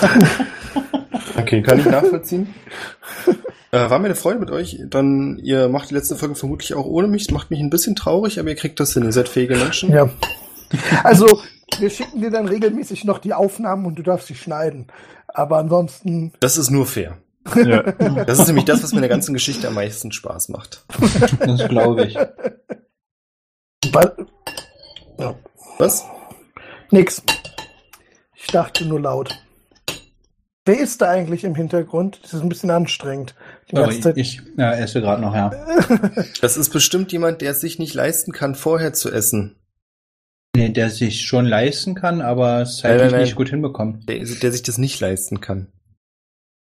Okay, kann ich nachvollziehen. Äh, war mir eine Freude mit euch. Dann, ihr macht die letzte Folge vermutlich auch ohne mich. Das macht mich ein bisschen traurig, aber ihr kriegt das hin. Ihr seid fähige Menschen. Ja. Also, wir schicken dir dann regelmäßig noch die Aufnahmen und du darfst sie schneiden. Aber ansonsten. Das ist nur fair. Ja. Das ist nämlich das, was mir in der ganzen Geschichte am meisten Spaß macht. Das glaube ich. Ba- Ja. Was? Nix. Ich dachte nur laut. Wer ist da eigentlich im Hintergrund? Das ist ein bisschen anstrengend. Die ganze ich, Zeit. ich ja, esse gerade noch, ja. Das ist bestimmt jemand, der es sich nicht leisten kann, vorher zu essen. Nee, der sich schon leisten kann, aber es Nein, zeitlich nein, nein. nicht gut hinbekommt. Der, der sich das nicht leisten kann.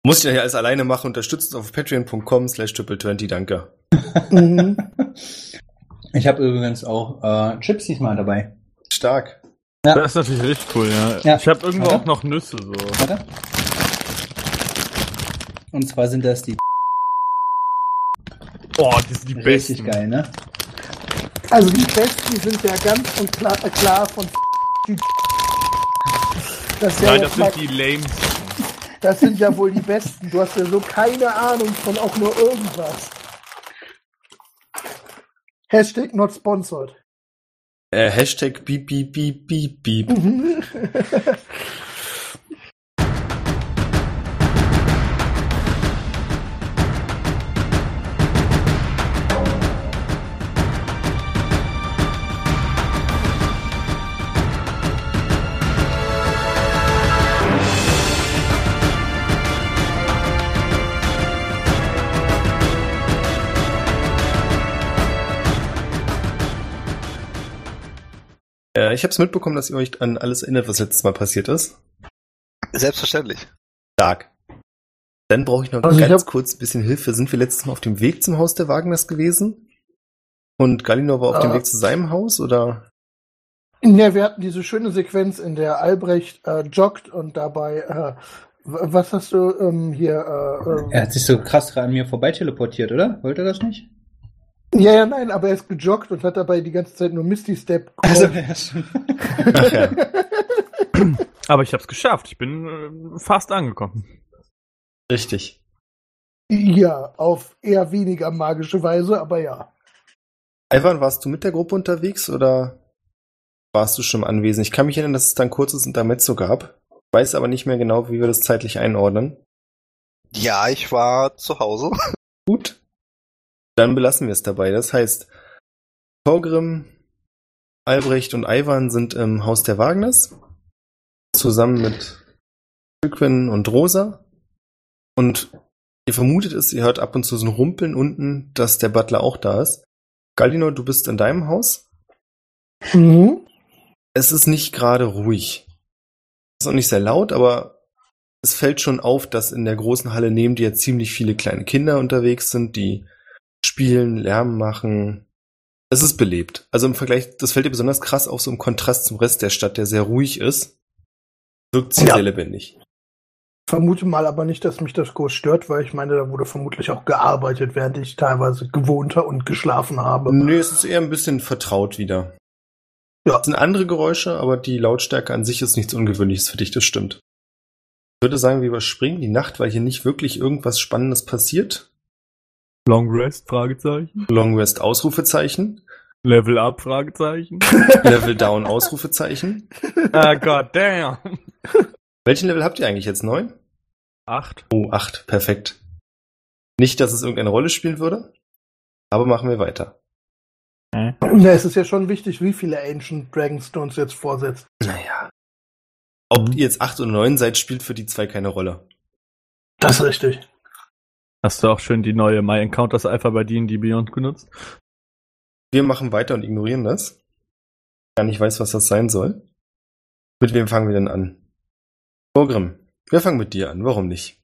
Muss ich ja alles alleine machen. Unterstützt uns auf patreon.com slash triple20. Danke. Mhm. Ich habe übrigens auch äh, Chips diesmal dabei. Stark. Das ist natürlich richtig cool, ja. Ja. Ich habe irgendwo Warte. auch noch Nüsse so. Warte. Und zwar sind das die Boah, die sind die richtig besten. geil, ne? Also die besten sind ja ganz und klar, äh, klar von das, ja Nein, das sind die lamesten. das sind ja wohl die besten. Du hast ja so keine Ahnung von auch nur irgendwas. Hashtag not sponsored. Äh, Hashtag beep, beep, beep, beep, beep. Äh, ich habe es mitbekommen, dass ihr euch an alles erinnert, was letztes Mal passiert ist. Selbstverständlich. Stark. Dann brauche ich noch Also ich ganz hab- kurz ein bisschen Hilfe. Sind wir letztes Mal auf dem Weg zum Haus der Wagners gewesen? Und Galinor war auf dem Ah. Weg zu seinem Haus, oder? Ja, wir hatten diese schöne Sequenz, in der Albrecht äh, joggt und dabei, äh, was hast du ähm, hier? Äh, Er äh, hat sich so krass an mir vorbei teleportiert, oder? Wollte er das nicht? Ja, ja, nein, aber er ist gejoggt und hat dabei die ganze Zeit nur Misty Step. Also, ja. Ach ja. Aber ich hab's geschafft. Ich bin äh, fast angekommen. Richtig. ja, auf eher weniger magische Weise, aber ja. Ivan, warst du mit der Gruppe unterwegs oder warst du schon anwesend? Ich kann mich erinnern, dass es dann kurzes Intermezzo gab. Weiß aber nicht mehr genau, wie wir das zeitlich einordnen. Ja, ich war zu Hause. Gut. Dann belassen wir es dabei. Das heißt, Torgrim, Albrecht und Ivan sind im Haus der Wagners. Zusammen mit Quinn und Rosa. Und ihr vermutet es, ihr hört ab und zu so ein Rumpeln unten, dass der Butler auch da ist. Galino, du bist in deinem Haus. Mhm. Es ist nicht gerade ruhig. Es ist auch nicht sehr laut, aber es fällt schon auf, dass in der großen Halle neben dir ziemlich viele kleine Kinder unterwegs sind, die spielen, Lärm machen. Es ist belebt. Also im Vergleich, das fällt dir besonders krass auf, so im Kontrast zum Rest der Stadt, der sehr ruhig ist. Wirkt sie Ja. sehr lebendig. Vermute mal aber nicht, dass mich das groß stört, weil ich meine, da wurde vermutlich auch gearbeitet, während ich teilweise gewohnt und geschlafen habe. Nö, es ist eher ein bisschen vertraut wieder. Ja. Es sind andere Geräusche, aber die Lautstärke an sich ist nichts Ungewöhnliches für dich, das stimmt. Ich würde sagen, wir überspringen die Nacht, weil hier nicht wirklich irgendwas Spannendes passiert. Long Rest? Fragezeichen. Long Rest Ausrufezeichen. Level Up? Fragezeichen. Level Down Ausrufezeichen. ah, god damn. Welchen Level habt ihr eigentlich jetzt? Neun? Acht. Oh, acht. Perfekt. Nicht, dass es irgendeine Rolle spielen würde, aber machen wir weiter. Ja, es ist ja schon wichtig, wie viele Ancient Dragonstones jetzt vorsetzt. Naja. Ob ihr jetzt acht oder neun seid, spielt für die zwei keine Rolle. Das ist richtig. Hast du auch schön die neue My Encounters Alpha bei D&D Beyond genutzt? Wir machen weiter und ignorieren das. Gar nicht weiß, was das sein soll. Mit wem fangen wir denn an? Vorgrim, wir fangen mit dir an. Warum nicht?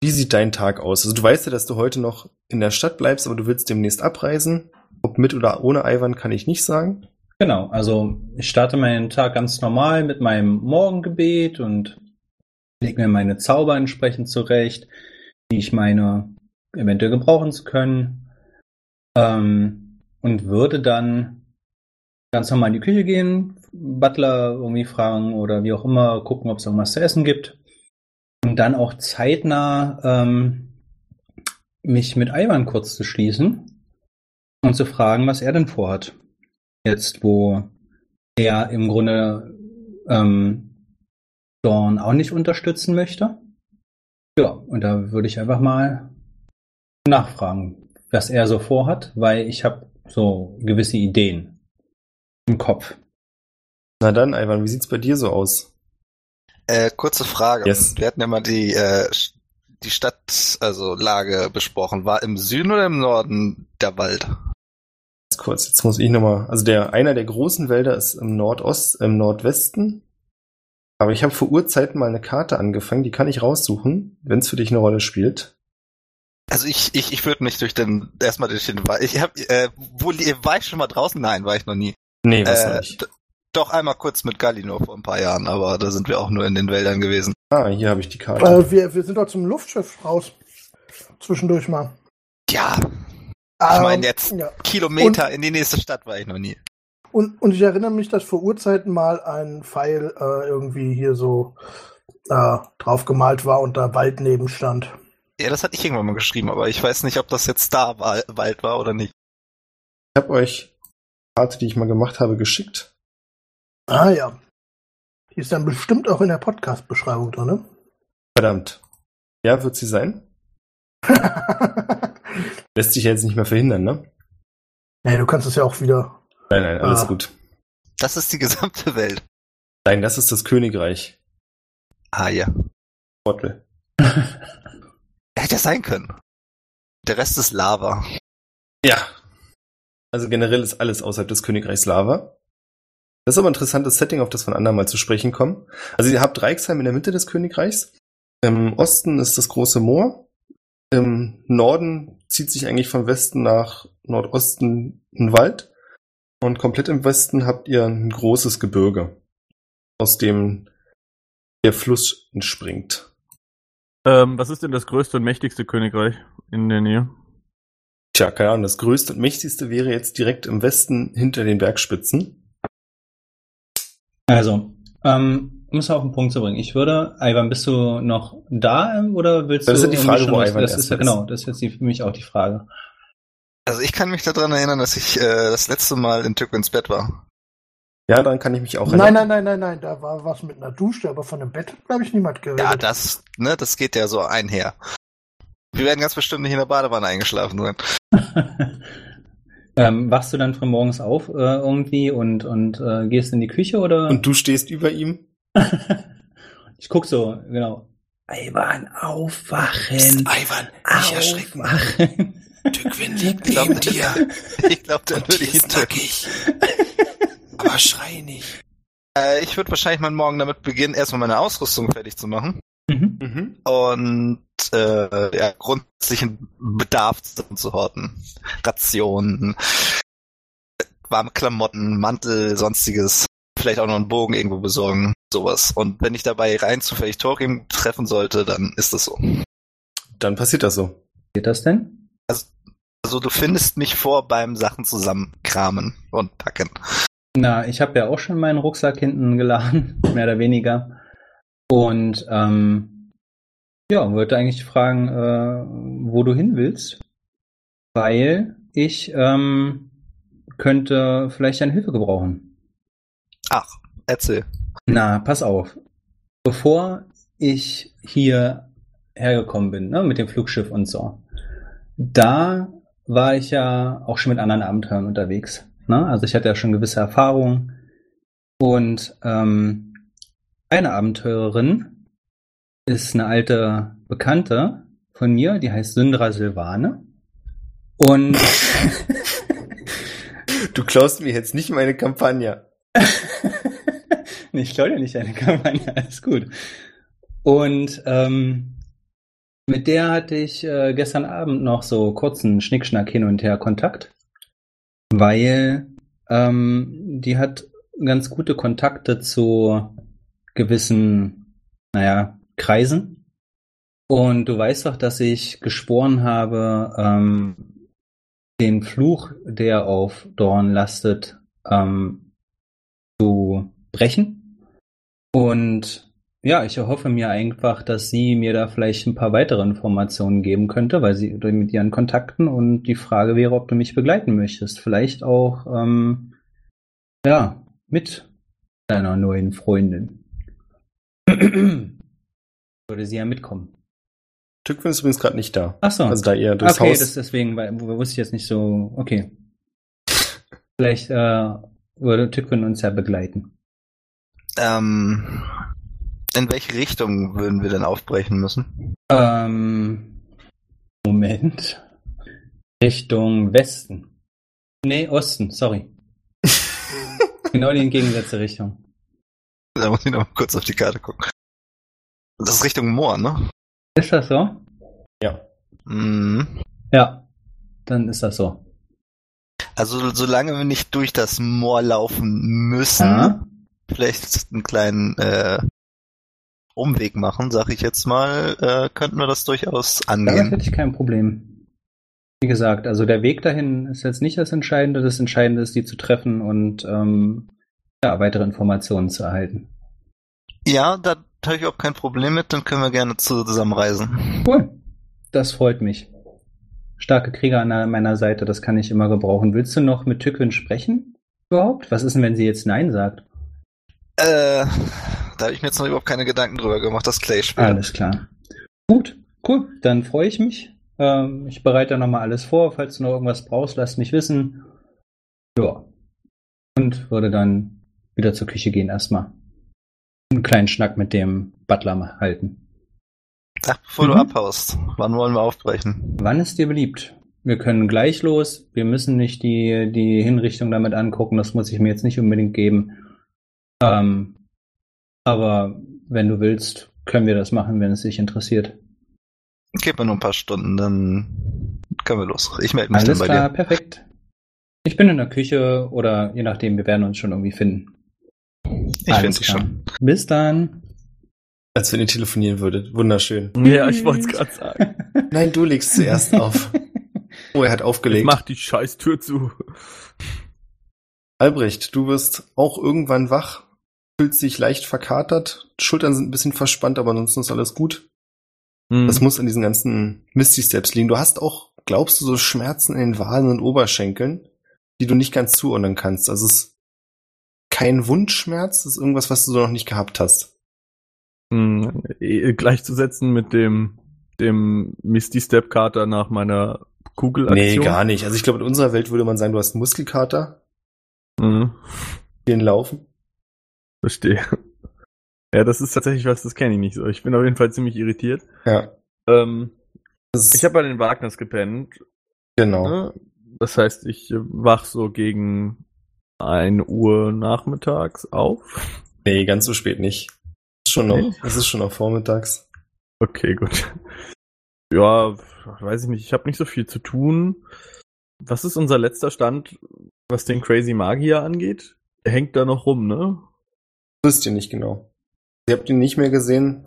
Wie sieht dein Tag aus? Also du weißt ja, dass du heute noch in der Stadt bleibst, aber du willst demnächst abreisen. Ob mit oder ohne Ivan kann ich nicht sagen. Genau, also ich starte meinen Tag ganz normal mit meinem Morgengebet und lege mir meine Zauber entsprechend zurecht, die ich meine eventuell gebrauchen zu können. Ähm, und würde dann ganz normal in die Küche gehen, Butler irgendwie fragen oder wie auch immer, gucken, ob es irgendwas zu essen gibt. und dann auch zeitnah ähm, mich mit Ivan kurz zu schließen und zu fragen, was er denn vorhat. Jetzt, wo er im Grunde ähm, Dawn auch nicht unterstützen möchte. Ja, und da würde ich einfach mal nachfragen, was er so vorhat, weil ich habe so gewisse Ideen im Kopf. Na dann, Ivan, wie sieht's bei dir so aus? Äh, kurze Frage. Yes. Wir hatten ja mal die, äh, die Stadt, also Lage besprochen. War im Süden oder im Norden der Wald? Ganz kurz, jetzt muss ich nochmal. Also der einer der großen Wälder ist im Nordost, im Nordwesten. Aber ich habe vor Urzeiten mal eine Karte angefangen, die kann ich raussuchen, wenn es für dich eine Rolle spielt. Also ich, ich, ich würde mich durch den, erstmal durch den Wald. Ich hab, äh, wo, war ich schon mal draußen? Nein, war ich noch nie. Nee, was Äh, nicht. doch einmal kurz mit Galino vor ein paar Jahren, aber da sind wir auch nur in den Wäldern gewesen. Ah, hier habe ich die Karte. Äh, wir, wir sind doch zum Luftschiff raus. Zwischendurch mal. Ja, Ich meine jetzt- Ja. Kilometer in die nächste Stadt war ich noch nie. Und, und ich erinnere mich, dass vor Urzeiten mal ein Pfeil äh, irgendwie hier so äh, drauf gemalt war und da Wald neben stand. Ja, das hatte ich irgendwann mal geschrieben, aber ich weiß nicht, ob das jetzt da Wa- Wald war oder nicht. Ich habe euch die Karte, die ich mal gemacht habe, geschickt. Ah ja. Die ist dann bestimmt auch in der Podcast-Beschreibung drin, ne? Verdammt. Ja, wird sie sein? Lässt sich ja jetzt nicht mehr verhindern, ne? nee, du kannst es ja auch wieder. Nein, nein, alles Ah. gut. Das ist die gesamte Welt. Nein, das ist das Königreich. Ah ja. Trottel. Hätte ja sein können. Der Rest ist Lava. Ja. Also generell ist alles außerhalb des Königreichs Lava. Das ist aber ein interessantes Setting, auf das wir ein andermal zu sprechen kommen. Also ihr habt Reichsheim in der Mitte des Königreichs. Im Osten ist das große Moor. Im Norden zieht sich eigentlich vom Westen nach Nordosten ein Wald. Und komplett im Westen habt ihr ein großes Gebirge, aus dem der Fluss entspringt. Ähm, was ist denn das größte und mächtigste Königreich in der Nähe? Tja, keine Ahnung, das größte und mächtigste wäre jetzt direkt im Westen hinter den Bergspitzen. Also, ähm, um es auf den Punkt zu bringen, ich würde, Ivan, bist du noch da ähm, oder willst Das du? ist ja die Frage, schon wo Ivan Das ist ja genau, das ist jetzt die, für mich auch die Frage. Also ich kann mich daran erinnern, dass ich äh, das letzte Mal in Tückwins Bett war. Ja, daran kann ich mich auch Nein, nein, nein, nein, nein. Da war was mit einer Dusche, aber von dem Bett hat, glaube ich, niemand geredet. Ja, das, ne, das geht ja so einher. Wir werden ganz bestimmt nicht in der Badewanne eingeschlafen sein. ähm, wachst du dann früh morgens auf äh, irgendwie und, und äh, gehst in die Küche oder? Und du stehst über ihm? ich guck so, genau. Ivan, aufwachen. Ivan, aufwachen. Tückwin Ich glaube, ich glaube, dann würde ich ihn töten. Aber schrei nicht. Äh, ich würde wahrscheinlich meinen Morgen damit beginnen, erstmal meine Ausrüstung fertig zu machen. Mhm. Mhm. und äh, ja, grundsätzlichen Bedarf zu horten. Rationen, warme Klamotten, Mantel, sonstiges. Vielleicht auch noch einen Bogen irgendwo besorgen, sowas. Und wenn ich dabei rein zufällig Torim treffen sollte, dann ist das so. Dann passiert das so. Geht das denn? Also du findest mich vor beim Sachen zusammenkramen und packen. Na, ich habe ja auch schon meinen Rucksack hinten geladen, mehr oder weniger. Und ähm, ja, wollte eigentlich fragen, äh, wo du hin willst, weil ich ähm, könnte vielleicht deine Hilfe gebrauchen. Ach, erzähl. Na, pass auf. Bevor ich hier hergekommen bin, ne, mit dem Flugschiff und so, da war ich ja auch schon mit anderen Abenteuern unterwegs. Ne? Also ich hatte ja schon gewisse Erfahrungen. Und ähm, eine Abenteurerin ist eine alte Bekannte von mir, die heißt Syndra Silvane. Und Du klaust mir jetzt nicht meine Kampagne. nee, ich glaube ja nicht eine Kampagne, alles gut. Und ähm, mit der hatte ich äh, gestern Abend noch so kurzen Schnickschnack hin und her Kontakt, weil ähm, die hat ganz gute Kontakte zu gewissen, naja, Kreisen. Und du weißt doch, dass ich geschworen habe, ähm, den Fluch, der auf Dorn lastet, ähm, zu brechen. Und ja, ich erhoffe mir einfach, dass sie mir da vielleicht ein paar weitere Informationen geben könnte, weil sie mit ihren Kontakten und die Frage wäre, ob du mich begleiten möchtest. Vielleicht auch, ähm, ja, mit deiner neuen Freundin. Würde sie ja mitkommen. Tückwin ist übrigens gerade nicht da. Ach so. Also da ihr durchs okay, Haus. das deswegen, weil wir wussten jetzt nicht so, okay. Vielleicht äh, würde Tückwin uns ja begleiten. Ähm, in welche Richtung würden wir denn aufbrechen müssen? Ähm, Moment. Richtung Westen. Nee, Osten, sorry. genau die entgegengesetzte Richtung. Da muss ich noch mal kurz auf die Karte gucken. Das ist Richtung Moor, ne? Ist das so? ja. Mhm. Ja, dann ist das so. Also solange wir nicht durch das Moor laufen müssen, Ja. vielleicht einen kleinen äh, Umweg machen, sag ich jetzt mal, äh, könnten wir das durchaus Damit angehen. hätte ich kein Problem. Wie gesagt, also der Weg dahin ist jetzt nicht das Entscheidende. Das Entscheidende ist, die zu treffen und ähm, ja, weitere Informationen zu erhalten. Ja, da habe ich überhaupt kein Problem mit, dann können wir gerne zusammen reisen. Cool. Das freut mich. Starke Krieger an meiner Seite, das kann ich immer gebrauchen. Willst du noch mit Tückwin sprechen? Überhaupt? Was ist denn, wenn sie jetzt Nein sagt? Äh, da habe ich mir jetzt noch überhaupt keine Gedanken drüber gemacht, das Clay spielt. Alles klar. Gut, cool. Dann freue ich mich. Ähm, ich bereite nochmal alles vor. Falls du noch irgendwas brauchst, lass mich wissen. Ja. Und würde dann wieder zur Küche gehen erstmal. Einen kleinen Schnack mit dem Butler halten. Ach, bevor du Mhm. abhaust, wann wollen wir aufbrechen? Wann ist dir beliebt? Wir können gleich los. Wir müssen nicht die, die Hinrichtung damit angucken. Das muss ich mir jetzt nicht unbedingt geben. Ähm, aber wenn du willst, können wir das machen, wenn es dich interessiert. Gib mir nur ein paar Stunden, dann können wir los. Ich melde mich Alles dann bei klar, dir. perfekt. Ich bin in der Küche oder je nachdem, wir werden uns schon irgendwie finden. Ich finde dich schon. Bis dann. Als wenn ihr telefonieren würdet. Wunderschön. Ja, ich wollte es gerade sagen. Nein, du legst zuerst auf. Oh, er hat Ich aufgelegt. mach die scheiß Tür zu. Albrecht, du wirst auch irgendwann wach, fühlst dich leicht verkatert, Schultern sind ein bisschen verspannt, aber ansonsten ist alles gut. Hm. Das muss an diesen ganzen Misty Steps liegen. Du hast auch, glaubst du, so Schmerzen in den Waden und Oberschenkeln, die du nicht ganz zuordnen kannst. Also es ist kein Wundschmerz, es ist irgendwas, was du so noch nicht gehabt hast. Hm, eh, gleichzusetzen mit dem, dem Misty Step Kater nach meiner Kugelaktion. Nee, gar nicht. Also ich glaube, in unserer Welt würde man sagen, du hast einen Muskelkater, Mhm, den Laufen. Verstehe. Ja, das ist tatsächlich was, das kenne ich nicht so. Ich bin auf jeden Fall ziemlich irritiert. Ja. Ähm, ich habe bei den Wagners gepennt. genau. Ne? Das heißt, ich äh, wach so gegen 1 Uhr nachmittags auf. Nee, ganz so spät nicht. Schon noch, Nee? es ist schon noch vormittags. Okay, gut. Ja, weiß ich nicht. Ich habe nicht so viel zu tun. Was ist unser letzter Stand, was den Crazy Magier angeht? Der hängt da noch rum, ne? Wisst ihr nicht genau. Ihr habt ihn nicht mehr gesehen.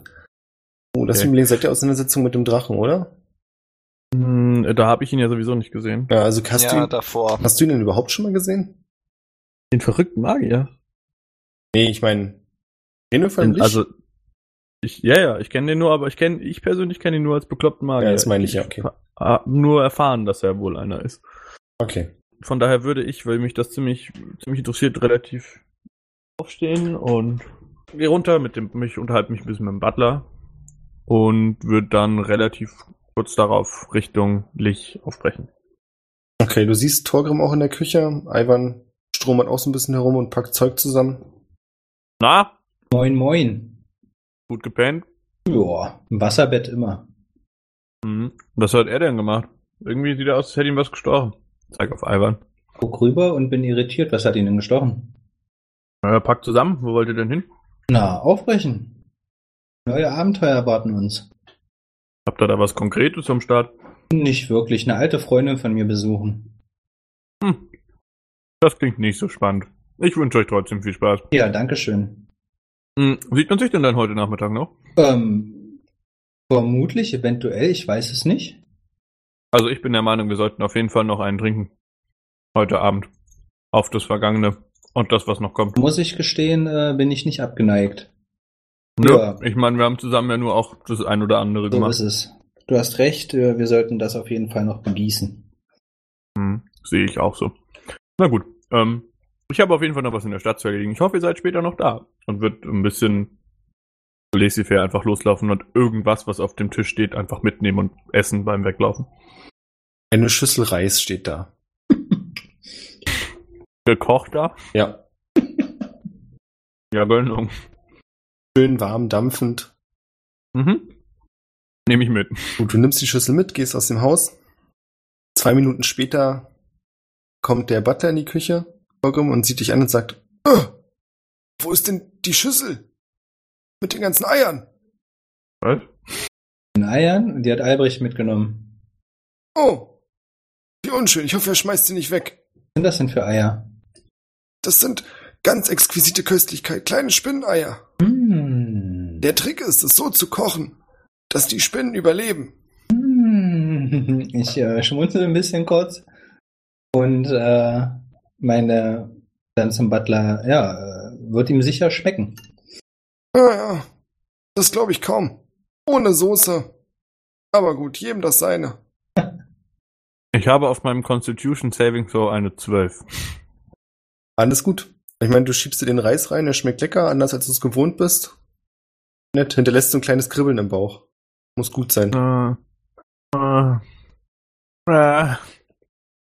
Oh, das Okay. seid ihr aus einer Sitzung mit dem Drachen, oder? Hm, da habe ich ihn ja sowieso nicht gesehen. Ja, also hast, ja, du ihn, davor. hast du ihn denn überhaupt schon mal gesehen? Den verrückten Magier? Nee, ich meine, Renefall nicht? Also, ich, ja, ja, ich kenne den nur, aber ich kenne, ich persönlich kenne ihn nur als bekloppten Magier. Ja, das meine ich, ja, okay. nur erfahren, dass er wohl einer ist. okay. Von daher würde ich, weil mich das ziemlich, ziemlich interessiert, relativ aufstehen und gehe runter mit dem, mich unterhalte mich ein bisschen mit dem Butler und würde dann relativ kurz darauf Richtung Lich aufbrechen. Okay, du siehst Torgrim auch in der Küche. Ivan stromert auch so ein bisschen herum und packt Zeug zusammen. Na, Moin, moin. gut gepennt. Ja, im Wasserbett immer. Mhm. Was hat er denn gemacht? Irgendwie sieht er aus, als hätte ihm was gestochen. Zeig auf Ivan. Guck rüber und bin irritiert. Was hat ihn denn gestochen? Ja, packt zusammen. Wo wollt ihr denn hin? Na, aufbrechen. Neue Abenteuer erwarten uns. Habt ihr da was Konkretes am Start? Nicht wirklich. Eine alte Freundin von mir besuchen. Hm. Das klingt nicht so spannend. Ich wünsche euch trotzdem viel Spaß. Ja, dankeschön. Hm. Sieht man sich denn dann heute Nachmittag noch? Ähm, vermutlich, eventuell, ich weiß es nicht. Also ich bin der Meinung, wir sollten auf jeden Fall noch einen trinken. Heute Abend. Auf das Vergangene und das, was noch kommt. Muss ich gestehen, äh, bin ich nicht abgeneigt. Ja, ich meine, wir haben zusammen ja nur auch das ein oder andere So gemacht. ist es. Du hast recht, äh, wir sollten das auf jeden Fall noch begießen. Hm, sehe ich auch so. Na gut, ähm, ich habe auf jeden Fall noch was in der Stadt zu erledigen. Ich hoffe, ihr seid später noch da und wird ein bisschen laissez-faire einfach loslaufen und irgendwas, was auf dem Tisch steht, einfach mitnehmen und essen beim Weglaufen. Eine Schüssel Reis steht da. Gekocht da? Ja. Ja, Gönnung. Schön warm, dampfend. Mhm. Nehme ich mit. Gut, du nimmst die Schüssel mit, gehst aus dem Haus. Zwei Minuten später kommt der Butler in die Küche und sieht dich an und sagt, "Äh, wo ist denn die Schüssel? Mit den ganzen Eiern. Was? In Eiern und die hat Albrecht mitgenommen. Oh, wie unschön. Ich hoffe, er schmeißt sie nicht weg. Was sind das denn für Eier? Das sind ganz exquisite Köstlichkeit, kleine Spinneneier. Hm. Der Trick ist, es so zu kochen, dass die Spinnen überleben. Hm. Ich äh, schmunzel ein bisschen kurz und äh, meine dann zum Butler, ja, äh, wird ihm sicher schmecken. Ja, ja, das glaube ich kaum. Ohne Soße. Aber gut, jedem das seine. Ich habe auf meinem Constitution Saving Throw eine 12. Alles gut. Ich meine, du schiebst dir den Reis rein, der schmeckt lecker, anders als du es gewohnt bist. Nett, hinterlässt so ein kleines Kribbeln im Bauch. Muss gut sein. Äh, äh, äh.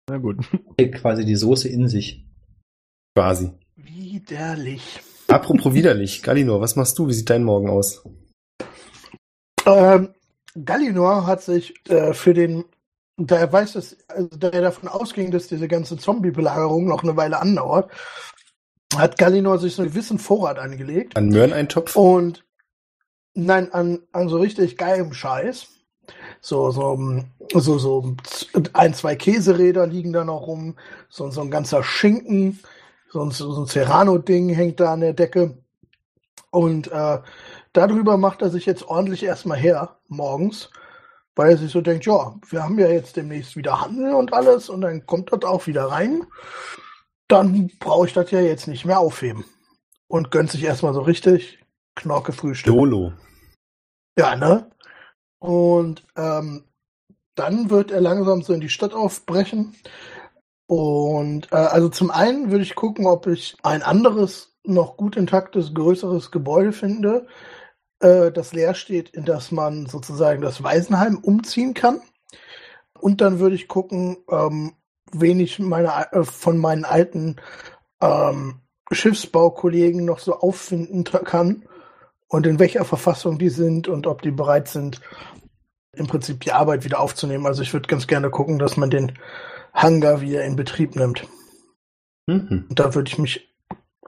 Na gut. Quasi die Soße in sich. Quasi. Widerlich. Apropos widerlich, Galinor, was machst du? Wie sieht dein Morgen aus? Ähm, Gallinor hat sich äh, für den, da er weiß, dass, also da er davon ausging, dass diese ganze Zombie-Belagerung noch eine Weile andauert, hat Gallinor sich so einen gewissen Vorrat angelegt. An Möhreneintopf? Und nein, an, an so richtig geilem Scheiß. So, so, so, so ein, zwei Käseräder liegen da noch rum, so, so ein ganzer Schinken, so ein, so ein Serrano-Ding hängt da an der Decke. Und äh, darüber macht er sich jetzt ordentlich erstmal her, morgens, weil er sich so denkt, ja, wir haben ja jetzt demnächst wieder Handel und alles und dann kommt das auch wieder rein. Dann brauche ich das ja jetzt nicht mehr aufheben. Und gönnt sich erstmal so richtig Knorke Frühstück. Dolo. Ja, ne? Und ähm, dann wird er langsam so in die Stadt aufbrechen. Und äh, also zum einen würde ich gucken, ob ich ein anderes, noch gut intaktes, größeres Gebäude finde, äh, das leer steht, in das man sozusagen das Waisenheim umziehen kann. Und dann würde ich gucken, ähm, wen ich meine, äh, von meinen alten ähm, Schiffsbaukollegen noch so auffinden kann und in welcher Verfassung die sind und ob die bereit sind, im Prinzip die Arbeit wieder aufzunehmen. Also ich würde ganz gerne gucken, dass man den Hangar wieder in Betrieb nimmt. Mhm. Und da würde ich mich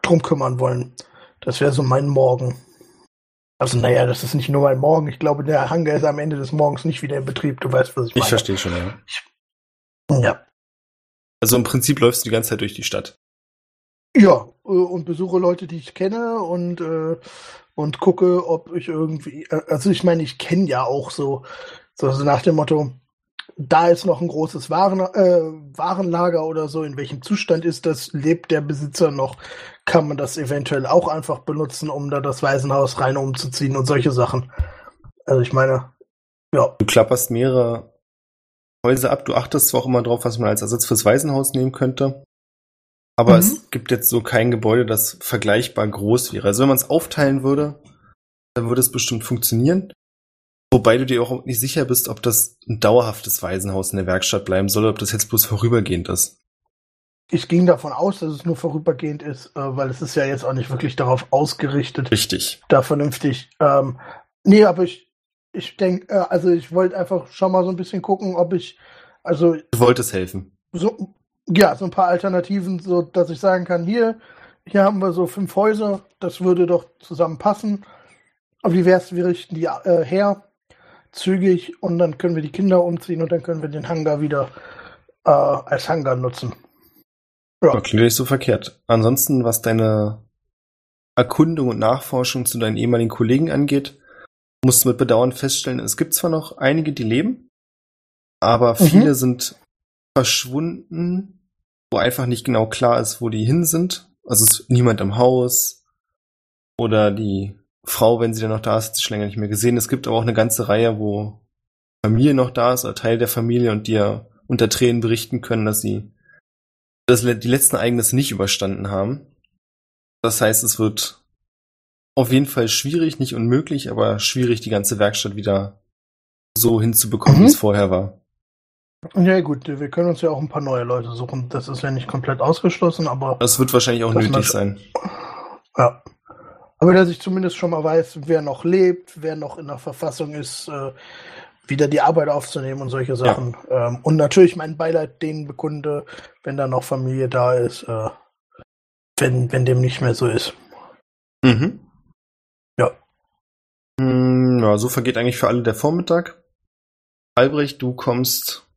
drum kümmern wollen. Das wäre so mein Morgen. Also naja, das ist nicht nur mein Morgen. Ich glaube, der Hangar ist am Ende des Morgens nicht wieder in Betrieb. Du weißt, was ich meine. Ich verstehe schon, ja. Ja. Also im Prinzip läufst du die ganze Zeit durch die Stadt. Ja, äh, und besuche Leute, die ich kenne und, äh, und gucke, ob ich irgendwie, äh, also ich meine, ich kenne ja auch so, so so nach dem Motto, da ist noch ein großes Waren, äh, Warenlager oder so, in welchem Zustand ist das, lebt der Besitzer noch, kann man das eventuell auch einfach benutzen, um da das Waisenhaus rein umzuziehen und solche Sachen. Also ich meine, ja, Du klapperst mehrere Häuser ab. Du achtest zwar auch immer drauf, was man als Ersatz fürs Waisenhaus nehmen könnte. Aber Mhm. es gibt jetzt so kein Gebäude, das vergleichbar groß wäre. Also wenn man es aufteilen würde, dann würde es bestimmt funktionieren. Wobei du dir auch nicht sicher bist, ob das ein dauerhaftes Waisenhaus in der Werkstatt bleiben soll, ob das jetzt bloß vorübergehend ist. ich ging davon aus, dass es nur vorübergehend ist, äh, weil es ist ja jetzt auch nicht wirklich darauf ausgerichtet, Richtig. da vernünftig. Ähm, nee, aber ich, ich denke, äh, also ich wollte einfach schon mal so ein bisschen gucken, ob ich, also Du wolltest helfen. so, ja, so ein paar Alternativen, so dass ich sagen kann, hier, hier haben wir so fünf Häuser, das würde doch zusammenpassen. Aber wie wär's, wir richten die äh, her, zügig, und dann können wir die Kinder umziehen und dann können wir den Hangar wieder äh, als Hangar nutzen. Ja, klingt nicht so verkehrt. Ansonsten, was deine Erkundung und Nachforschung zu deinen ehemaligen Kollegen angeht, musst du mit Bedauern feststellen, es gibt zwar noch einige, die leben, aber Mhm. viele sind verschwunden, wo einfach nicht genau klar ist, wo die hin sind. Also es ist niemand im Haus oder die Frau, wenn sie dann noch da ist, hat sie schon länger nicht mehr gesehen. Es gibt aber auch eine ganze Reihe, wo Familie noch da ist oder Teil der Familie und die ja unter Tränen berichten können, dass sie das, die letzten Ereignisse nicht überstanden haben. Das heißt, es wird auf jeden Fall schwierig, nicht unmöglich, aber schwierig, die ganze Werkstatt wieder so hinzubekommen, Mhm. wie es vorher war. Ja, gut, wir können uns ja auch ein paar neue Leute suchen. Das ist ja nicht komplett ausgeschlossen, aber Das wird wahrscheinlich auch nötig sein. ja. Aber dass ich zumindest schon mal weiß, wer noch lebt, wer noch in der Verfassung ist, äh, wieder die Arbeit aufzunehmen und solche Sachen. Ähm, und natürlich mein Beileid denen bekunde, wenn da noch Familie da ist, äh, wenn, wenn dem nicht mehr so ist. Mhm. Ja. Hm, Ja, so vergeht eigentlich für alle der Vormittag. Albrecht, du kommst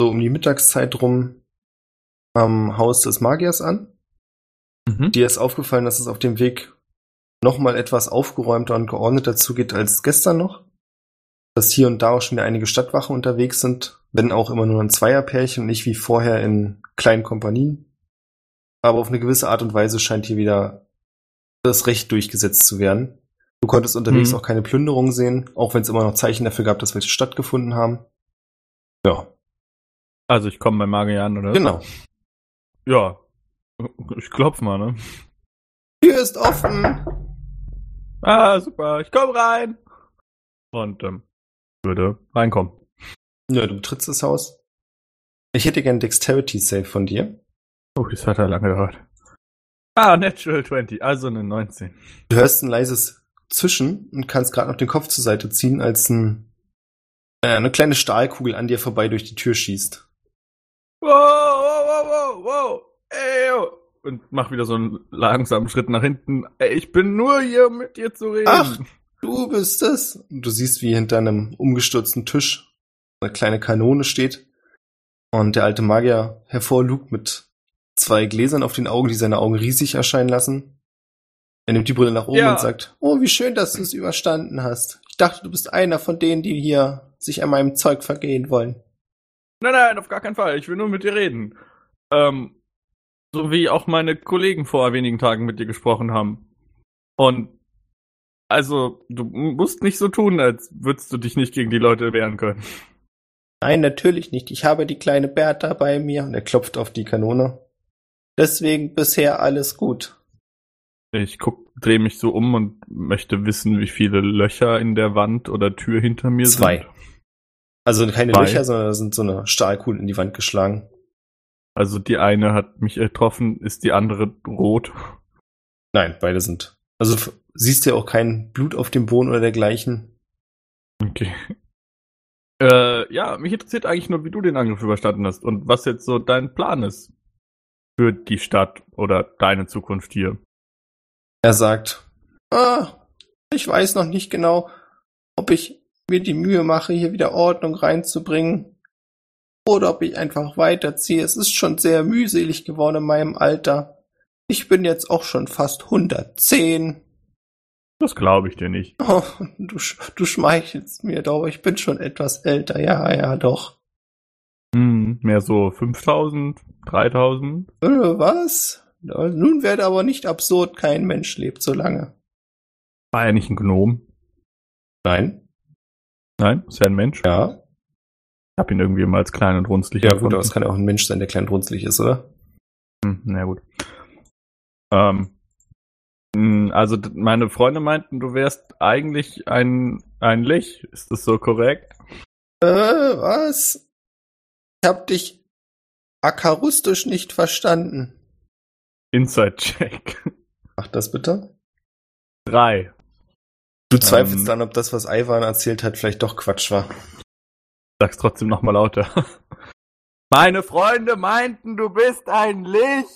so um die Mittagszeit rum am Haus des Magiers an. Mhm. Dir ist aufgefallen, dass es auf dem Weg nochmal etwas aufgeräumter und geordneter zugeht als gestern noch. Dass hier und da auch schon wieder einige Stadtwachen unterwegs sind, wenn auch immer nur ein Zweierpärchen und nicht wie vorher in kleinen Kompanien. Aber auf eine gewisse Art und Weise scheint hier wieder das Recht durchgesetzt zu werden. Du konntest unterwegs Mhm. auch keine Plünderung sehen, auch wenn es immer noch Zeichen dafür gab, dass welche stattgefunden haben. Ja, Also ich komme bei Magier an, oder? genau. Ja. Ich klopf mal, ne? Tür ist offen. Ah, super, ich komm rein. Und ähm, würde reinkommen. Ja, du betrittst das Haus. Ich hätte gern Dexterity Save von dir. Oh, das hat ja lange gedauert. Ah, Natural 20, also eine 19. Du hörst ein leises Zischen und kannst gerade noch den Kopf zur Seite ziehen, als ein, äh, eine kleine Stahlkugel an dir vorbei durch die Tür schießt. Wow, wow, wow, wow, wow. Ey, yo. Und mach wieder so einen langsamen Schritt nach hinten. Ey, ich bin nur hier, um mit dir zu reden. Ach. Du bist es. Und du siehst, wie hinter einem umgestürzten Tisch eine kleine Kanone steht und der alte Magier hervorlugt mit zwei Gläsern auf den Augen, die seine Augen riesig erscheinen lassen. Er nimmt die Brille nach oben Ja. und sagt, oh, wie schön, dass du es überstanden hast. Ich dachte, du bist einer von denen, die hier sich an meinem Zeug vergehen wollen. Nein, nein, auf gar keinen Fall. Ich will nur mit dir reden. Ähm, so wie auch meine Kollegen vor wenigen Tagen mit dir gesprochen haben. Und also, du musst nicht so tun, als würdest du dich nicht gegen die Leute wehren können. Nein, natürlich nicht. Ich habe die kleine Bertha bei mir. Und er klopft auf die Kanone. Deswegen bisher alles gut. Ich guck, dreh mich so um und möchte wissen, wie viele Löcher in der Wand oder Tür hinter mir Zwei. sind. Also keine Zwei. Löcher, sondern da sind so eine Stahlkugel in die Wand geschlagen. Also die eine hat mich getroffen, ist die andere rot. Nein, beide sind. Also siehst du ja auch kein Blut auf dem Boden oder dergleichen. Okay. Äh, ja, mich interessiert eigentlich nur, wie du den Angriff überstanden hast und was jetzt so dein Plan ist für die Stadt oder deine Zukunft hier. Er sagt, ah, ich weiß noch nicht genau, ob ich mir die Mühe mache, hier wieder Ordnung reinzubringen oder ob ich einfach weiterziehe. Es ist schon sehr mühselig geworden in meinem Alter. Ich bin jetzt auch schon fast 110. Das glaube ich dir nicht. Oh, du, du schmeichelst mir doch, ich bin schon etwas älter. Ja, ja, doch. Hm, mehr so 5000, 3000. Äh, was? Nun werde aber nicht absurd, kein Mensch lebt so lange. War er nicht ein Gnom? Nein? Nein, ist er ein Mensch? Ja. Ich hab ihn irgendwie immer als klein und runzlig Ja, gut, aber es kann ja auch ein Mensch sein, der klein und runzlig ist, oder? Hm, na gut. Ähm, mh, also meine Freunde meinten, du wärst eigentlich ein, ein Lech. Ist das so korrekt? Äh, was? Ich hab dich akarustisch nicht verstanden. Inside-Check. Mach das bitte. Drei. Du zweifelst Ähm. dann, ob das, was Ivan erzählt hat, vielleicht doch Quatsch war. Sag's trotzdem nochmal lauter. Meine Freunde meinten, du bist ein Lech.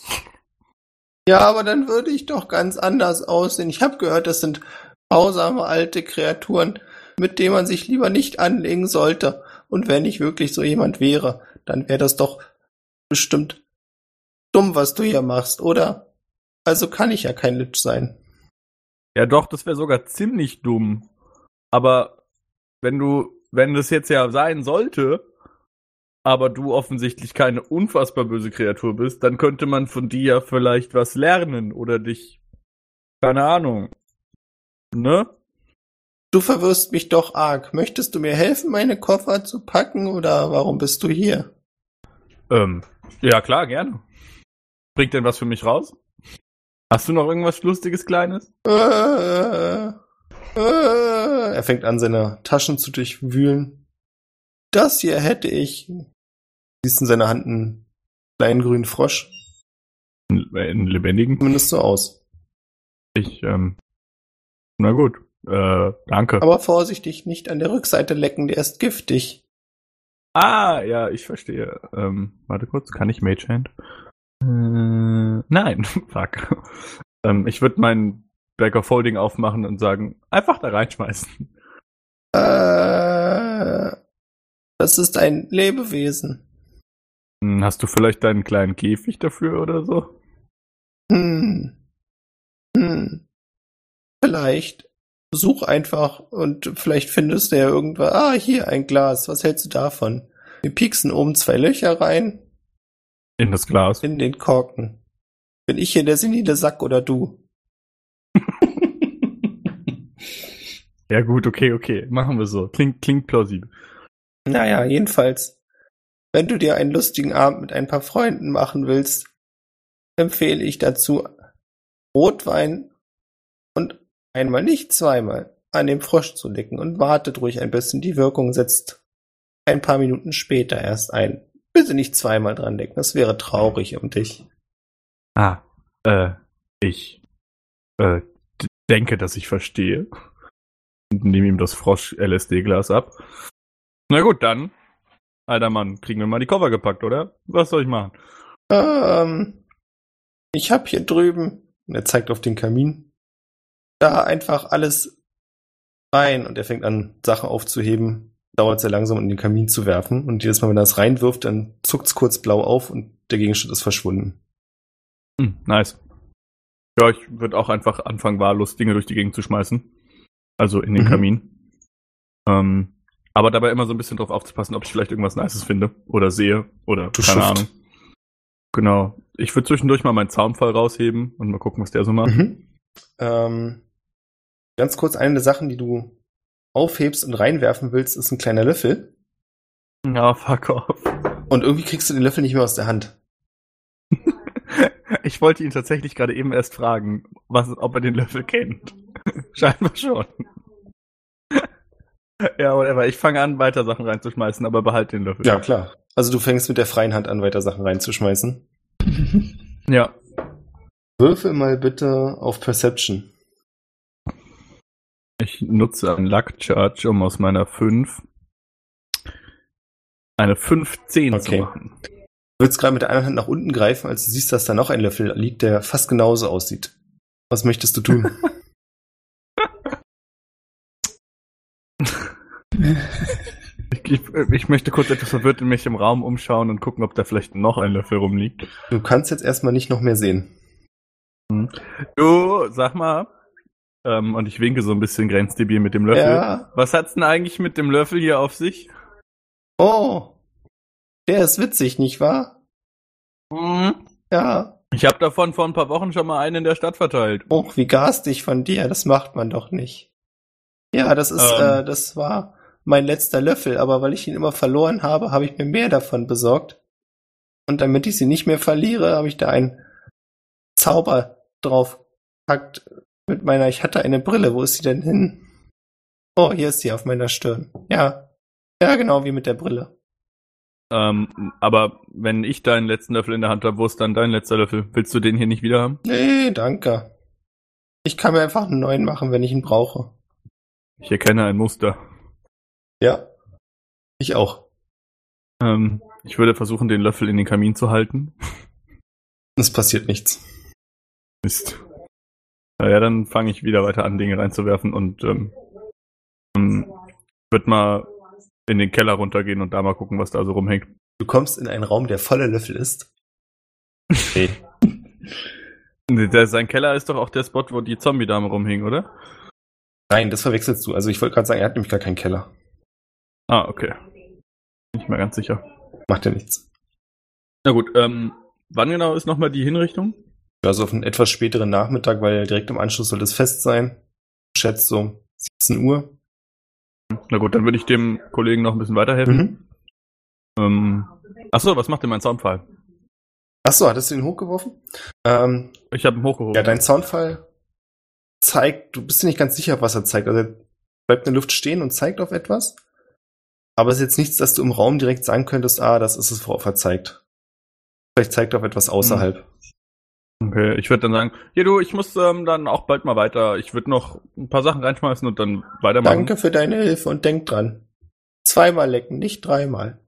Ja, aber dann würde ich doch ganz anders aussehen. Ich habe gehört, das sind grausame alte Kreaturen, mit denen man sich lieber nicht anlegen sollte. Und wenn ich wirklich so jemand wäre, dann wäre das doch bestimmt dumm, was du hier machst, oder? Also kann ich ja kein Lich sein. Ja doch, das wäre sogar ziemlich dumm. Aber wenn du, wenn das jetzt ja sein sollte, aber du offensichtlich keine unfassbar böse Kreatur bist, dann könnte man von dir ja vielleicht was lernen oder dich, keine Ahnung, Ne? Du verwirrst mich doch arg. Möchtest du mir helfen, meine Koffer zu packen oder warum bist du hier? Ähm, ja klar, gerne. Bringt denn was für mich raus? Hast du noch irgendwas Lustiges, Kleines? Äh, äh, er fängt an, seine Taschen zu durchwühlen. Das hier hätte ich. Siehst in seiner Hand einen kleinen grünen Frosch. Einen, lebendigen? Zumindest so aus. Ich, ähm, na gut, äh, danke. Aber vorsichtig, nicht an der Rückseite lecken, der ist giftig. Ah, ja, ich verstehe. Ähm, warte kurz, kann ich Mage Hand? Äh, nein, fuck. ähm, ich würde meinen Bag of Holding aufmachen und sagen, einfach da reinschmeißen. Äh, das ist ein Lebewesen. Hm, Hast du vielleicht deinen kleinen Käfig dafür oder so? Hm. Hm. Vielleicht. Such einfach und vielleicht findest du ja irgendwas. Ah, hier ein Glas. Was hältst du davon? Wir pieksen oben zwei Löcher rein In das Glas. in den Korken. Bin ich hier der senile Sack oder du? Ja gut, okay, okay. Machen wir so. Klingt, klingt plausibel. Naja, jedenfalls. Wenn du dir einen lustigen Abend mit ein paar Freunden machen willst, empfehle ich dazu Rotwein und einmal nicht zweimal an dem Frosch zu lecken und wartet ruhig ein bisschen. Die Wirkung setzt ein paar Minuten später erst ein. Bitte nicht zweimal dran lecken, das wäre traurig um dich. Ah, äh, ich äh, denke, dass ich verstehe. Und nehme ihm das Frosch-LSD-Glas ab. Na gut, dann. Alter Mann, kriegen wir mal die Koffer gepackt, oder? Was soll ich machen? Ähm, ich hab hier drüben, und er zeigt auf den Kamin, da einfach alles rein und er fängt an, Sachen aufzuheben, dauert sehr langsam, um in den Kamin zu werfen und jedes Mal, wenn er es reinwirft, dann zuckt's kurz blau auf und der Gegenstand ist verschwunden. Hm, nice. Ja, ich würde auch einfach anfangen, wahllos Dinge durch die Gegend zu schmeißen. Also in den Mhm. Kamin. Ähm, aber dabei immer so ein bisschen drauf aufzupassen, ob ich vielleicht irgendwas Nices finde oder sehe oder Du keine Schuft. Ahnung. Genau. Ich würde zwischendurch mal meinen Zaunfall rausheben und mal gucken, was der so macht. Mhm. Ähm, ganz kurz, eine der Sachen, die du aufhebst und reinwerfen willst, ist ein kleiner Löffel. Ja, fuck off. Und irgendwie kriegst du den Löffel nicht mehr aus der Hand. Ich wollte ihn tatsächlich gerade eben erst fragen, was, ob er den Löffel kennt. Scheinbar schon. ja, whatever. Ich fange an, weiter Sachen reinzuschmeißen, aber behalte den Löffel. Ja, klar. Also du fängst mit der freien Hand an, weiter Sachen reinzuschmeißen. Ja. Würfel mal bitte auf Perception. Ich nutze einen Luck Charge, um aus meiner 5 eine 15 zu Okay. machen. Du willst gerade mit der einen Hand nach unten greifen, als du siehst, dass da noch ein Löffel liegt, der fast genauso aussieht. Was möchtest du tun? Ich, ich, ich möchte kurz etwas verwirrt in mich im Raum umschauen und gucken, ob da vielleicht noch ein Löffel rumliegt. du kannst jetzt erstmal nicht noch mehr sehen. Du, sag mal, ähm, und ich winke so ein bisschen grenzdebil mit dem Löffel. Ja. Was hat's denn eigentlich mit dem Löffel hier auf sich? Oh. Der ist witzig, nicht wahr? Ja. Ich habe davon vor ein paar Wochen schon mal einen in der Stadt verteilt. Oh, wie garstig von dir. Das macht man doch nicht. Ja, das ist, Ähm. äh, das war mein letzter Löffel, aber weil ich ihn immer verloren habe, habe ich mir mehr davon besorgt. Und damit ich sie nicht mehr verliere, habe ich da einen Zauber drauf gepackt mit meiner, ich hatte eine Brille. Wo ist sie denn hin? Oh, hier ist sie auf meiner Stirn. Ja. Ja, genau, wie mit der Brille. Ähm, aber wenn ich deinen letzten Löffel in der Hand habe, wo ist dann dein letzter Löffel? Willst du den hier nicht wieder haben? Nee, danke. Ich kann mir einfach einen neuen machen, wenn ich ihn brauche. Ich erkenne ein Muster. Ja. Ich auch. Ähm, ich würde versuchen, den Löffel in den Kamin zu halten. Es passiert nichts. Mist. Naja, dann fange ich wieder weiter an, Dinge reinzuwerfen und ähm, ähm, würde mal in den Keller runtergehen und da mal gucken, was da so rumhängt. Du kommst in einen Raum, der voller Löffel ist. Okay. Der, sein Keller ist doch auch der Spot, wo die Zombie-Dame rumhing, oder? Nein, das verwechselst du. Also ich wollte gerade sagen, er hat nämlich gar keinen Keller. Ah, okay. Nicht mehr ganz sicher. Macht ja nichts. Na gut, ähm, wann genau ist nochmal die Hinrichtung? Also auf einen etwas späteren Nachmittag, weil direkt im Anschluss soll das Fest sein. schätzt so 17 Uhr. Na gut, dann würde ich dem Kollegen noch ein bisschen weiterhelfen. Mhm. Ähm, achso, was macht denn mein Soundfall? Achso, hattest du ihn hochgeworfen? Ähm, Ich habe ihn hochgehoben. ja, dein Soundfall zeigt, du bist dir nicht ganz sicher, was er zeigt. Also er bleibt in der Luft stehen und zeigt auf etwas. Aber es ist jetzt nichts, dass du im Raum direkt sagen könntest, ah, das ist es, worauf er zeigt. Vielleicht zeigt er auf etwas außerhalb. Okay, ich würde dann sagen, hier du, ich muss ähm, dann auch bald mal weiter. Ich würde noch ein paar Sachen reinschmeißen und dann weitermachen. Danke für deine Hilfe und denk dran. Zweimal lecken, nicht dreimal.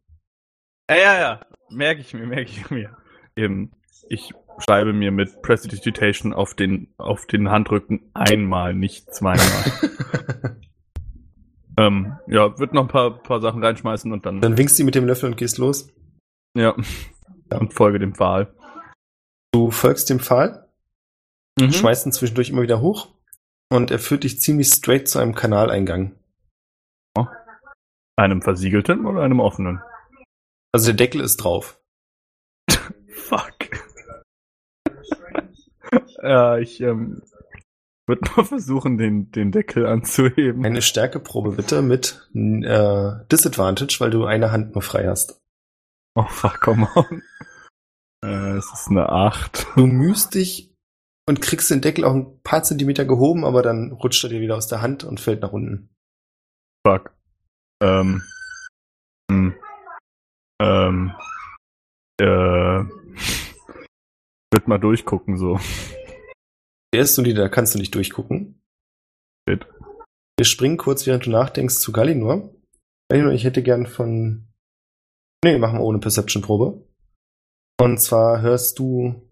Ja, ja, ja. Merke ich mir, merke ich mir. Eben, ich schreibe mir mit Prestidigitation auf den, auf den Handrücken einmal, nicht zweimal. ähm, ja, würde noch ein paar, paar Sachen reinschmeißen und dann, Dann winkst du mit dem Löffel und gehst los. ja, und folge dem Pfahl. Du folgst dem Pfahl, Mhm. schmeißt ihn zwischendurch immer wieder hoch und er führt dich ziemlich straight zu einem Kanaleingang. Einem versiegelten oder einem offenen? Also der Deckel ist drauf. Fuck. ja, ich ähm, würde mal versuchen, den, den Deckel anzuheben. Eine Stärkeprobe bitte mit äh, Disadvantage, weil du eine Hand nur frei hast. Oh fuck, come on. Äh, es ist eine 8. Du mühst dich und kriegst den Deckel auch ein paar Zentimeter gehoben, aber dann rutscht er dir wieder aus der Hand und fällt nach unten. Fuck. Ähm. Hm. Ähm. Äh. Wird mal durchgucken, so. Der ist solide, da kannst du nicht durchgucken. Shit. Wir springen kurz, während du nachdenkst, zu Galinor. Galinor, ich hätte gern von. Nee, machen wir ohne Perception-Probe. Und zwar hörst du,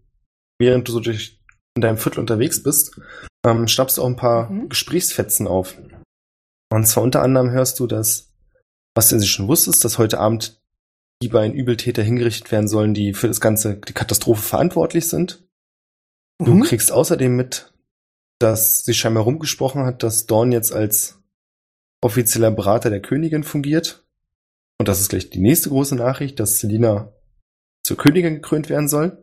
während du so durch in deinem Viertel unterwegs bist, ähm, schnappst du auch ein paar Mhm. Gesprächsfetzen auf. Und zwar unter anderem hörst du das, was du schon wusstest, dass heute Abend die beiden Übeltäter hingerichtet werden sollen, die für das ganze, die Katastrophe verantwortlich sind. Du Mhm. kriegst außerdem mit, dass sie scheinbar rumgesprochen hat, dass Dorn jetzt als offizieller Berater der Königin fungiert. Und das ist gleich die nächste große Nachricht, dass Selina zur Königin gekrönt werden soll.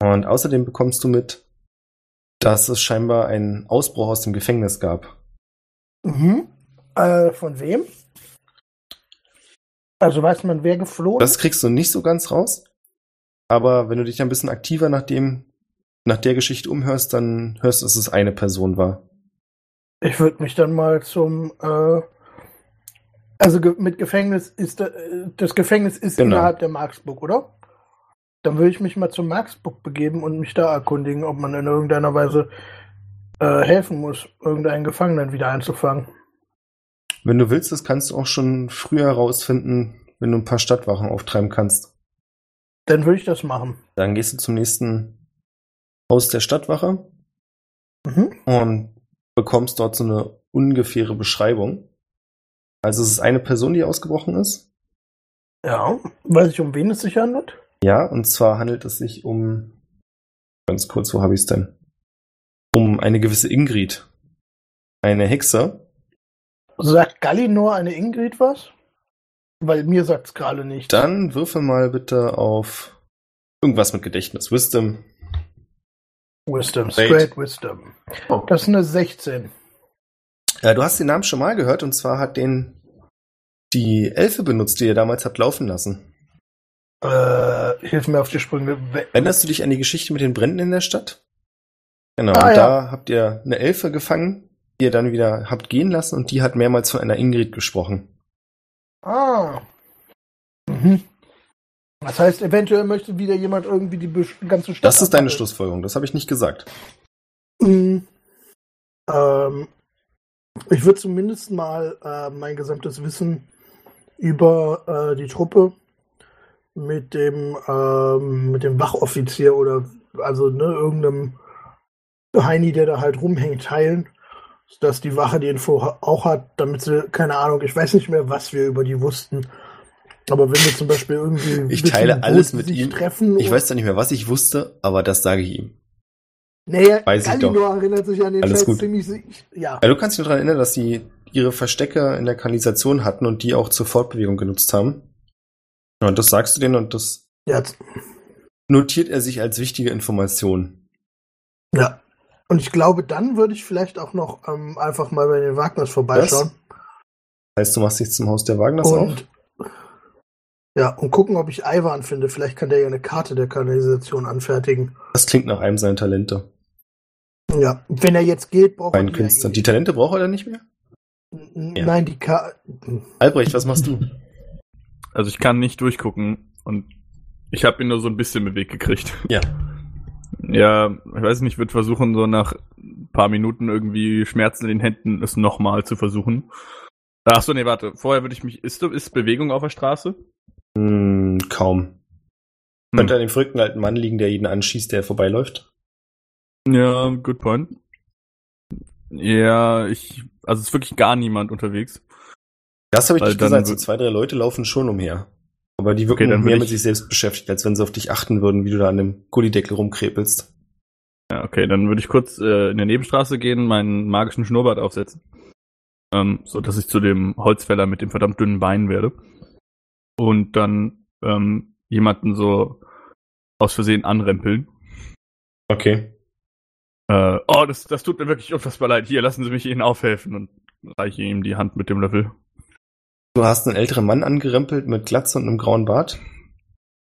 Und außerdem bekommst du mit, dass es scheinbar einen Ausbruch aus dem Gefängnis gab. Mhm. Äh, von wem? Also weiß man, wer geflohen Das kriegst du nicht so ganz raus. Aber wenn du dich ein bisschen aktiver nach dem, nach der Geschichte umhörst, dann hörst du, dass es eine Person war. Ich würde mich dann mal zum, äh, also ge mit Gefängnis ist äh, das Gefängnis ist Genau. innerhalb der Marksburg, oder? Dann würde ich mich mal zur Marksburg begeben und mich da erkundigen, ob man in irgendeiner Weise äh, helfen muss, irgendeinen Gefangenen wieder einzufangen. Wenn du willst, das kannst du auch schon früher herausfinden, wenn du ein paar Stadtwachen auftreiben kannst. Dann würde ich das machen. Dann gehst du zum nächsten Haus der Stadtwache Mhm. und bekommst dort so eine ungefähre Beschreibung. Also es ist eine Person, die ausgebrochen ist. Ja, weiß ich, um wen es sich handelt? Ja, und zwar handelt es sich um, ganz kurz, wo habe ich es denn? Um eine gewisse Ingrid. Eine Hexe. Sagt Gallinor eine Ingrid was? Weil mir sagt's gerade nicht. Dann würfel mal bitte auf irgendwas mit Gedächtnis. Wisdom. Wisdom, straight Wisdom. Oh. Das ist eine 16. Ja, du hast den Namen schon mal gehört und zwar hat den die Elfe benutzt, die ihr damals habt laufen lassen. Äh, hilf mir auf die Sprünge. Erinnerst du dich an die Geschichte mit den Bränden in der Stadt? Genau, Ah, und ja. da habt ihr eine Elfe gefangen, die ihr dann wieder habt gehen lassen und die hat mehrmals von einer Ingrid gesprochen. Ah. Mhm. Das heißt, eventuell möchte wieder jemand irgendwie die ganze Stadt. Das ist deine. Schlussfolgerung, das habe ich nicht gesagt. Mhm. Ähm, ich würde zumindest mal äh, mein gesamtes Wissen über äh, die Truppe mit dem ähm, mit dem Wachoffizier oder also ne, irgendeinem Heini, der da halt rumhängt, teilen, dass die Wache die Info auch hat, damit sie, keine Ahnung, ich weiß nicht mehr, was wir über die wussten. Aber wenn wir zum Beispiel irgendwie Ich teile alles mit ihm. treffen Ich und- weiß zwar nicht mehr, was ich wusste, aber das sage ich ihm. Nee, Weiß ich Gallinor erinnert sich an den Alles Scheiß gut. ziemlich Ja. Ja, du kannst dich daran erinnern, dass sie ihre Verstecke in der Kanalisation hatten und die auch zur Fortbewegung genutzt haben. Ja, Und das sagst du denen und das Ja. notiert er sich als wichtige Information. ja. Und ich glaube, dann würde ich vielleicht auch noch ähm, einfach mal bei den Wagners vorbeischauen. Heißt, du machst dich zum Haus der Wagners auf? Ja, und gucken, ob ich Ivan finde. Vielleicht kann der ja eine Karte der Kanalisation anfertigen. Das klingt nach einem seiner Talente. Ja, wenn er jetzt geht, braucht Ein er Künstler. Ja Die eh. Talente braucht er dann nicht mehr? N- Ja. Nein, die Karte. Albrecht, was machst du? Also ich kann nicht durchgucken und ich habe ihn nur so ein bisschen mit Weg gekriegt. Ja. Ja, ich weiß nicht, ich würde versuchen, so nach ein paar Minuten irgendwie Schmerzen in den Händen es nochmal zu versuchen. Ach so, nee, warte. Vorher würde ich mich. Ist, ist Bewegung auf der Straße? Hm, kaum. Hm. Könnte an dem verrückten alten Mann liegen, der jeden anschießt, der vorbeiläuft. Ja, good point. Ja, ich. Also es ist wirklich gar niemand unterwegs. Das habe ich nicht gesagt. So zwei, drei Leute laufen schon umher. Aber die wirken Okay, dann mehr mit ich- sich selbst beschäftigt, als wenn sie auf dich achten würden, wie du da an dem Gullideckel rumkrepelst. Ja, okay, dann würde ich kurz äh, in der Nebenstraße gehen, meinen magischen Schnurrbart aufsetzen. Ähm, so dass ich zu dem Holzfäller mit dem verdammt dünnen Bein werde. Und dann ähm, jemanden so aus Versehen anrempeln. Okay. Äh, oh, das, das tut mir wirklich unfassbar leid. Hier, lassen Sie mich Ihnen aufhelfen und reiche ihm die Hand mit dem Löffel. Du hast einen älteren Mann angerempelt mit Glatze und einem grauen Bart,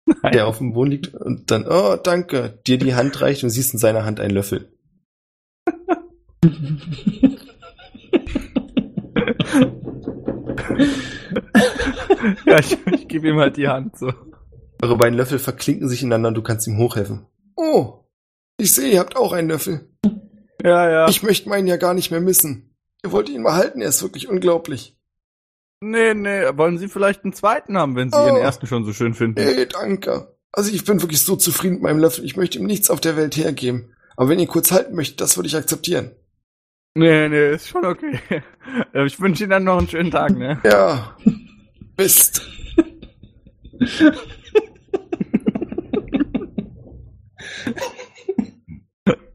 Nein. der auf dem Boden liegt und dann, oh, danke, dir die Hand reicht und siehst in seiner Hand einen Löffel. ja, ich, ich gebe ihm halt die Hand so. Eure beiden Löffel verklinken sich ineinander und du kannst ihm hochhelfen. Oh, ich sehe, ihr habt auch einen Löffel. Ja, ja. Ich möchte meinen ja gar nicht mehr missen. Ihr wollt ihn mal halten, er ist wirklich unglaublich. nee, nee, wollen Sie vielleicht einen zweiten haben, wenn Sie Ihren Oh. ersten schon so schön finden? Hey, danke. Also ich bin wirklich so zufrieden mit meinem Löffel. Ich möchte ihm nichts auf der Welt hergeben. Aber wenn ihr kurz halten möchtet, das würde ich akzeptieren. Nee, nee, ist schon okay. Ich wünsche Ihnen dann noch einen schönen Tag, ne? Ja. Mist.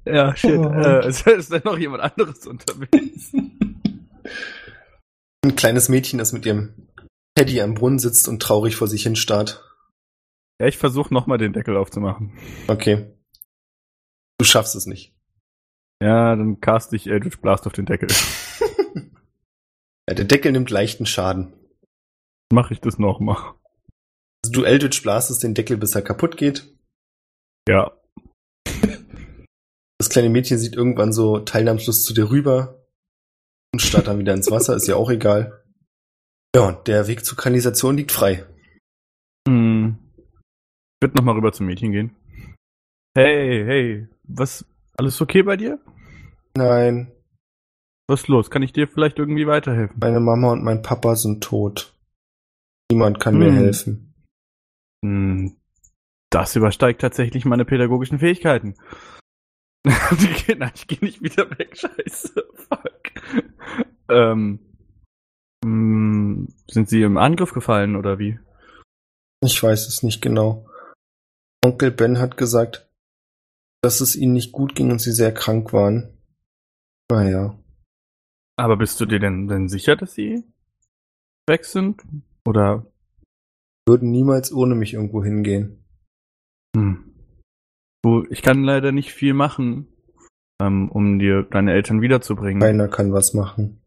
Ja, shit. Oh. Äh, ist, ist da noch jemand anderes unterwegs? Ein kleines Mädchen, das mit ihrem Teddy am Brunnen sitzt und traurig vor sich hin starrt. Ja, ich versuche nochmal den Deckel aufzumachen. Okay. Du schaffst es nicht. Ja, dann cast ich Eldritch Blast auf den Deckel. Ja, der Deckel nimmt leichten Schaden. Mache ich das nochmal. Also du Eldritch blastest den Deckel, bis er kaputt geht. Ja. Das kleine Mädchen sieht irgendwann so teilnahmslos zu dir rüber und starrt dann wieder ins Wasser, ist ja auch egal. Ja, und der Weg zur Kanalisation liegt frei. Hm. Ich würde nochmal rüber zum Mädchen gehen. Hey, hey, was? Alles okay bei dir? Nein, Was ist los? Kann ich dir vielleicht irgendwie weiterhelfen? meine Mama und mein Papa sind tot. Niemand kann mir Hm. helfen. Hm, das übersteigt tatsächlich meine pädagogischen Fähigkeiten. Nein, ich gehe nicht wieder weg, scheiße. Fuck. Ähm, hm, sind sie im Angriff gefallen oder wie? Ich weiß es nicht genau. Onkel Ben hat gesagt, dass es ihnen nicht gut ging und sie sehr krank waren. Naja. Aber bist du dir denn, denn sicher, dass sie weg sind? Oder? Würden niemals ohne mich irgendwo hingehen. Hm. Du, ich kann leider nicht viel machen, ähm, um dir deine Eltern wiederzubringen. Keiner kann was machen.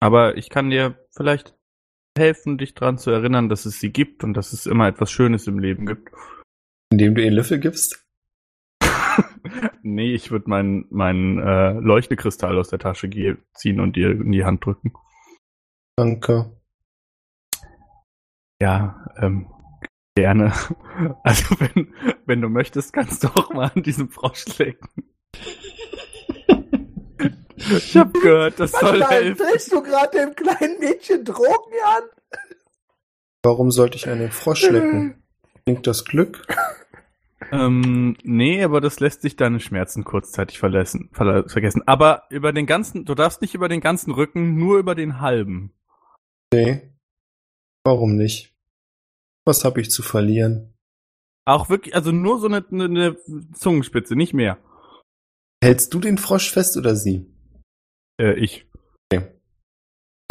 Aber ich kann dir vielleicht helfen, dich daran zu erinnern, dass es sie gibt und dass es immer etwas Schönes im Leben gibt. Indem du ihr Löffel gibst? nee, ich würde meinen mein, äh, Leuchtekristall aus der Tasche ziehen und dir in die Hand drücken. Danke. Ja, ähm, gerne. Also wenn, wenn du möchtest, kannst du auch mal an diesem Frosch lecken. Ich hab gehört, das soll Nein, helfen. drehst du gerade dem kleinen Mädchen Drogen an? Warum sollte ich einen Frosch lecken? Klingt das Glück? Ähm, nee, aber das lässt sich deine Schmerzen kurzzeitig verlassen, verla- vergessen. Aber über den ganzen, du darfst nicht über den ganzen Rücken, nur über den halben. Nee. Warum nicht? Was habe ich zu verlieren? Auch wirklich, also nur so eine, eine, Zungenspitze, nicht mehr. Hältst du den Frosch fest oder sie? Äh, ich.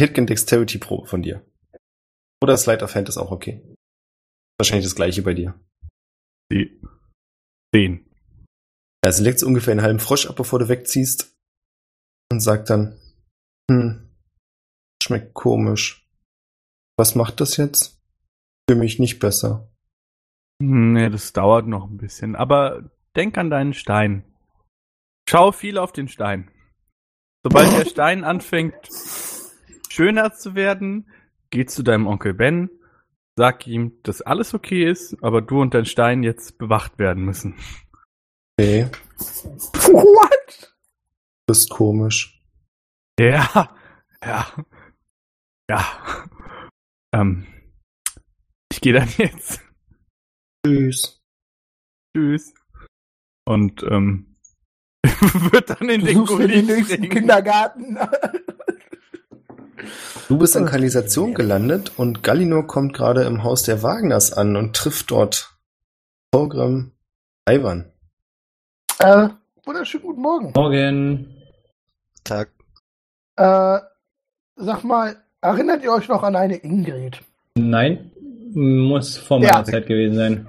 Hitkin Dexterity Probe von dir. Oder Slide of Hand ist auch okay. Wahrscheinlich das gleiche bei dir. Die. Zehn. Ja, Also leckt ungefähr einen halben Frosch ab, bevor du wegziehst. Und sagt dann, hm, schmeckt komisch. Was macht das jetzt? Für mich nicht besser. Nee, das dauert noch ein bisschen. Aber denk an deinen Stein. Schau viel auf den Stein. Sobald der Stein anfängt, schöner zu werden, geh zu deinem Onkel Ben, sag ihm, dass alles okay ist, aber du und dein Stein jetzt bewacht werden müssen. Okay, What? das ist komisch. Ja, ja, ja. Ähm, ich gehe dann jetzt. Tschüss. Tschüss. Und ähm, wird dann in Du den Gully den nächsten. Kindergarten. Du bist in Kanalisation gelandet und Gallinor kommt gerade im Haus der Wagners an und trifft dort Torgrim Ivan. äh, wunderschönen guten Morgen. Morgen. Tag. Äh, sag mal, erinnert ihr euch noch an eine Ingrid? Nein, muss vor meiner Ja. Zeit gewesen sein.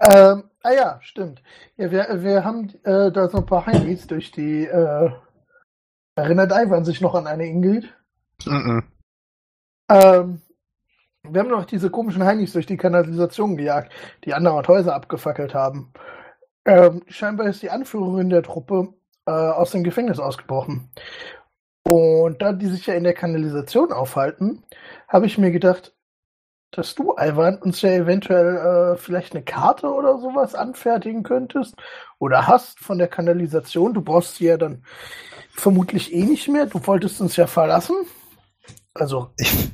Ähm, ah ja, stimmt. Ja, wir, wir haben äh, da so ein paar Heinis durch die. Äh, erinnert Ivan sich noch an eine Ingrid? Mhm. Ähm, wir haben noch diese komischen Heinis durch die Kanalisation gejagt, die andere Häuser abgefackelt haben. Ähm, scheinbar ist die Anführerin der Truppe äh, aus dem Gefängnis ausgebrochen. Und da die sich ja in der Kanalisation aufhalten, habe ich mir gedacht, dass du, Ivan, uns ja eventuell äh, vielleicht eine Karte oder sowas anfertigen könntest oder hast von der Kanalisation. Du brauchst sie ja dann vermutlich eh nicht mehr. Du wolltest uns ja verlassen. Also, Ich,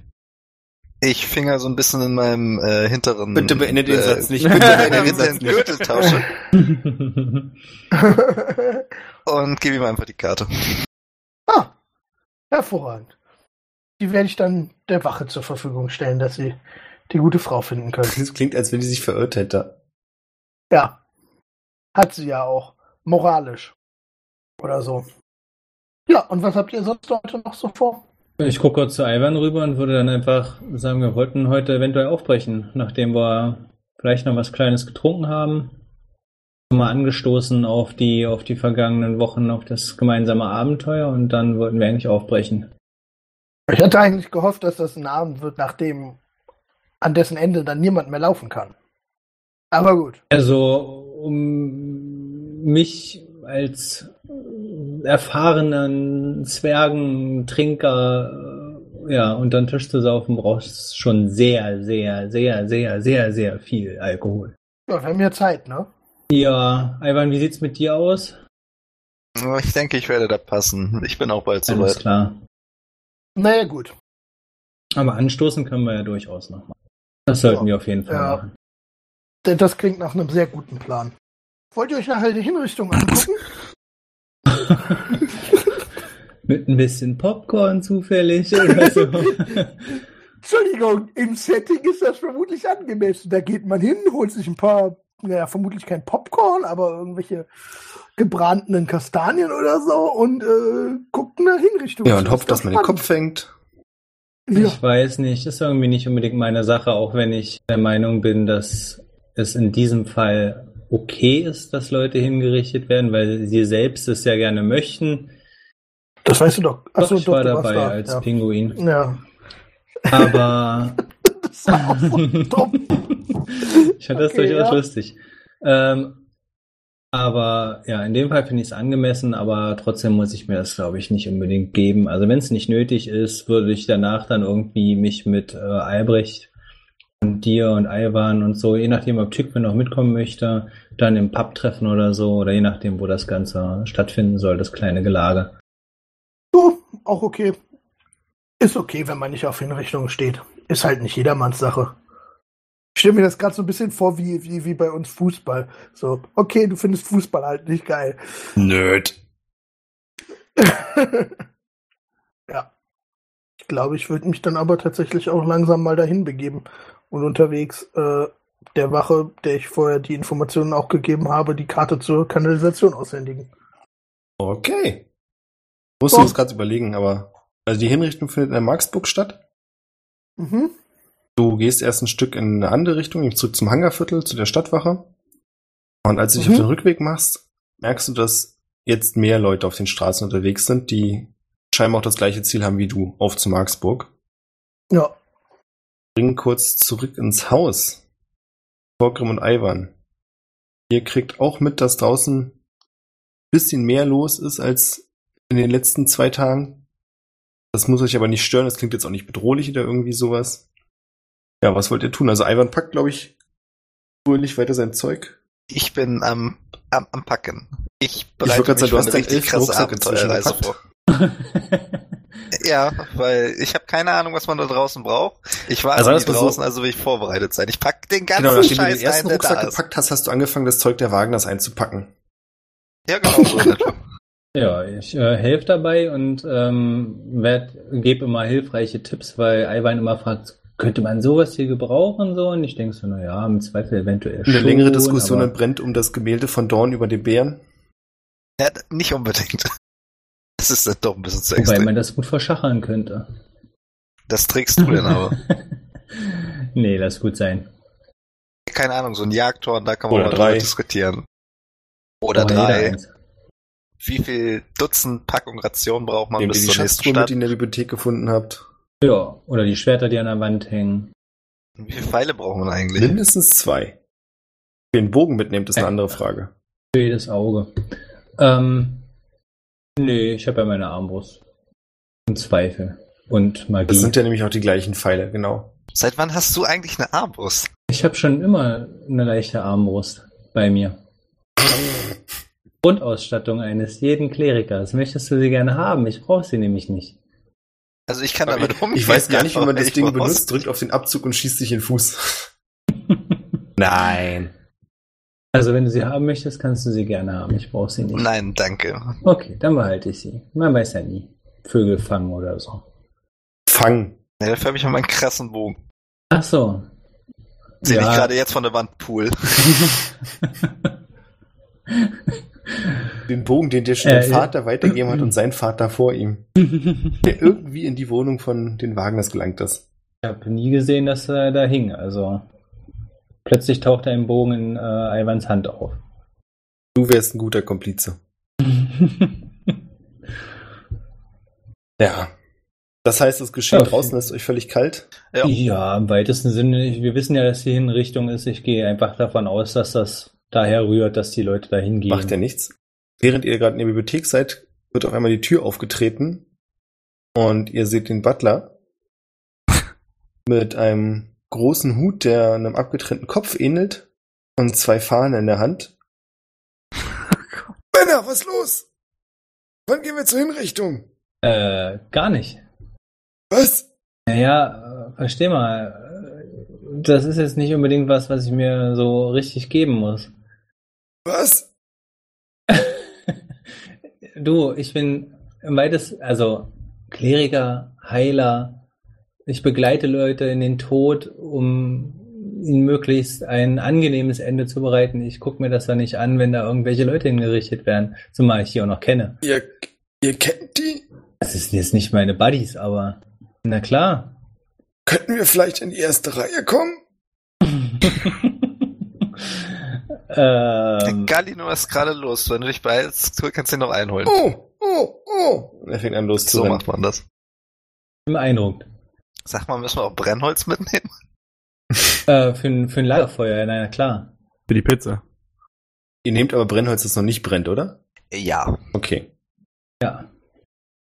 ich finger so ein bisschen in meinem äh, hinteren. Bitte beende den äh, Satz nicht. Bitte beende den Satz nicht. Und gebe ihm einfach die Karte. Hervorragend. Die werde ich dann der Wache zur Verfügung stellen, dass sie die gute Frau finden können. Das klingt, als wenn die sich verirrt hätte. Ja. Hat sie ja auch. Moralisch. Oder so. Ja, und was habt ihr sonst heute noch so vor? Ich gucke kurz zu Ivan rüber und würde dann einfach sagen, wir wollten heute eventuell aufbrechen, nachdem wir vielleicht noch was Kleines getrunken haben. Mal angestoßen auf die, auf die vergangenen Wochen, auf das gemeinsame Abenteuer und dann wollten wir eigentlich aufbrechen. Ich hatte eigentlich gehofft, dass das ein Abend wird, nachdem an dessen Ende dann niemand mehr laufen kann. Aber gut. Also, um mich als erfahrenen Zwergentrinker äh, ja, unter den Tisch zu saufen, brauchst du schon sehr, sehr, sehr, sehr, sehr, sehr viel Alkohol. Ja, wir haben ja Zeit, ne? Ja, Ivan, wie sieht's mit dir aus? Ich denke, ich werde da passen. Ich bin auch bald Alles soweit. klar. Naja, gut. Aber anstoßen können wir ja durchaus noch mal. Das sollten Ja. wir auf jeden Fall Ja. machen. Denn Das klingt nach einem sehr guten Plan. Wollt ihr euch nachher die Hinrichtung angucken? Mit ein bisschen Popcorn zufällig oder so. Entschuldigung, im Setting ist das vermutlich angemessen. Da geht man hin, holt sich ein paar, naja, vermutlich kein Popcorn, aber irgendwelche gebratenen Kastanien oder so und äh, guckt eine Hinrichtung. Ja, und Das hofft, dass doch man den. Kopf fängt. Ja. Ich weiß nicht, ist irgendwie nicht unbedingt meine Sache, auch wenn ich der Meinung bin, dass es in diesem Fall okay ist, dass Leute hingerichtet werden, weil sie selbst es ja gerne möchten. Das weißt du doch. Doch, Achso, ich war du warst dabei da. als ja. Pinguin. ja. Aber ich fand das Okay, durchaus ja. lustig. Ähm, aber ja, in dem Fall finde ich es angemessen, aber trotzdem muss ich mir das, glaube ich, nicht unbedingt geben. Also wenn es nicht nötig ist, würde ich danach dann irgendwie mich mit äh, Albrecht und dir und Ivan und so, je nachdem, ob Tücke noch mitkommen möchte, dann im Pub treffen oder so, oder je nachdem, wo das Ganze stattfinden soll, das kleine Gelage. So, auch okay. Ist okay, wenn man nicht auf Hinrichtungen steht. Ist halt nicht jedermanns Sache. Ich stelle mir das gerade so ein bisschen vor wie, wie, wie bei uns Fußball. So, okay, du findest Fußball halt nicht geil. Nerd. ja. Ich glaube, ich würde mich dann aber tatsächlich auch langsam mal dahin begeben und unterwegs äh, der Wache, der ich vorher die Informationen auch gegeben habe, die Karte zur Kanalisation aushändigen. Okay. Ich musste So. das gerade überlegen, aber also die Hinrichtung findet in der Marksburg statt. Mhm. Du gehst erst ein Stück in eine andere Richtung, zurück zum Hangarviertel, zu der Stadtwache. Und als du dich Mhm. auf den Rückweg machst, merkst du, dass jetzt mehr Leute auf den Straßen unterwegs sind, die scheinbar auch das gleiche Ziel haben wie du, auf zu Marksburg. Ja. Bringen kurz zurück ins Haus. Vorgrim und Ivan. Ihr kriegt auch mit, dass draußen bisschen mehr los ist als in den letzten zwei Tagen. Das muss euch aber nicht stören, das klingt jetzt auch nicht bedrohlich oder irgendwie sowas. Ja, was wollt ihr tun? Also Ivan packt, glaube ich, fröhlich weiter sein Zeug. Ich bin am, am, am Packen. Ich Ich bereite sagen, mich du für hast eine richtig krasse Abenteuerreise vor. Ja, weil ich habe keine Ahnung, was man da draußen braucht. Ich war Also sagen mal draußen, so. also will ich vorbereitet sein. Ich pack den ganzen Genau, nachdem du Scheiß den ersten ein, Rucksack gepackt hast, hast du angefangen, das Zeug der Wagners einzupacken. Ja, genau so. Ja, ich äh, helfe dabei und ähm, gebe immer hilfreiche Tipps, weil Ivan immer fragt, könnte man sowas hier gebrauchen so? Und ich denke so, naja, im Zweifel eventuell Eine schon. längere Diskussion aber- entbrennt um das Gemälde von Dorn über den Bären. ja, nicht unbedingt. Das ist dann doch ein bisschen zu Wobei extrem. man das gut verschachern könnte. Das trägst du denn aber. nee, lass gut sein. Keine Ahnung, so ein Jagdhorn, da kann man Oder mal drei. drüber diskutieren. Oder jeder drei. Wie viel Dutzend Packung Ration braucht man Nehmt bis die zur nächsten Schatztruhe mit, Stadt? die ihr in der Bibliothek gefunden habt. Ja, oder die Schwerter, die an der Wand hängen. Wie viele Pfeile braucht man eigentlich? Mindestens zwei. Den Bogen mitnehmt, ist eine Ja. andere Frage. Für jedes Auge. Ähm, nee, ich habe ja meine Armbrust. Und Zweifel. Und Magie. Das sind ja nämlich auch die gleichen Pfeile, genau. Seit wann hast du eigentlich eine Armbrust? Ich habe schon immer eine leichte Armbrust bei mir. Grundausstattung eines jeden Klerikers. Möchtest du sie gerne haben? Ich brauche sie nämlich nicht. Also ich kann damit umgehen. Ich weiß gar nicht, wie man das ich Ding benutzt, drückt auf den Abzug und schießt sich in den Fuß. Nein. Also wenn du sie haben möchtest, kannst du sie gerne haben. Ich brauche sie nicht. Nein, danke. Okay, dann behalte ich sie. Man weiß ja nie. Vögel fangen oder so. Fang. Ja, dafür habe ich mal meinen krassen Bogen. Ach so. Ich Ja. gerade jetzt von der Wand pool. Den Bogen, den dir schon Äh, dein Vater weitergegeben hat und sein Vater vor ihm. Der irgendwie in die Wohnung von den Wagners gelangt ist. Ich habe nie gesehen, dass er da hing. Also plötzlich taucht ein Bogen in äh, Ivans Hand auf. Du wärst ein guter Komplize. Ja. Das heißt, das Geschehen Ja, draußen ist euch völlig kalt. Ja. ja, im weitesten Sinne. Wir wissen ja, dass die Hinrichtung ist. Ich gehe einfach davon aus, dass das daher rührt, dass die Leute da hingehen. Macht ja nichts. Während ihr gerade in der Bibliothek seid, wird auf einmal die Tür aufgetreten und ihr seht den Butler mit einem großen Hut, der einem abgetrennten Kopf ähnelt und zwei Fahnen in der Hand. Männer, was los? Wann gehen wir zur Hinrichtung? Äh, gar nicht. Was? Naja, äh, versteh mal. äh, Das ist jetzt nicht unbedingt was, was ich mir so richtig geben muss. Was? Du, ich bin weitesten, also Kleriker, Heiler. Ich begleite Leute in den Tod, um ihnen möglichst ein angenehmes Ende zu bereiten. Ich gucke mir das da nicht an, wenn da irgendwelche Leute hingerichtet werden, zumal ich die auch noch kenne. Ihr, ihr kennt die? Das ist jetzt nicht meine Buddies, aber na klar. Könnten wir vielleicht in die erste Reihe kommen? ähm, Galino ist gerade los. Wenn du dich beeilst, kannst du ihn noch einholen. Oh, oh, oh. Und er fängt an so loszurennen. macht man das. beeindruckt. Sag mal, müssen wir auch Brennholz mitnehmen? Äh, für, ein- für ein Lagerfeuer, ja, na klar. Für die Pizza. Ihr nehmt aber Brennholz, das noch nicht brennt, oder? Ja. Okay. Ja.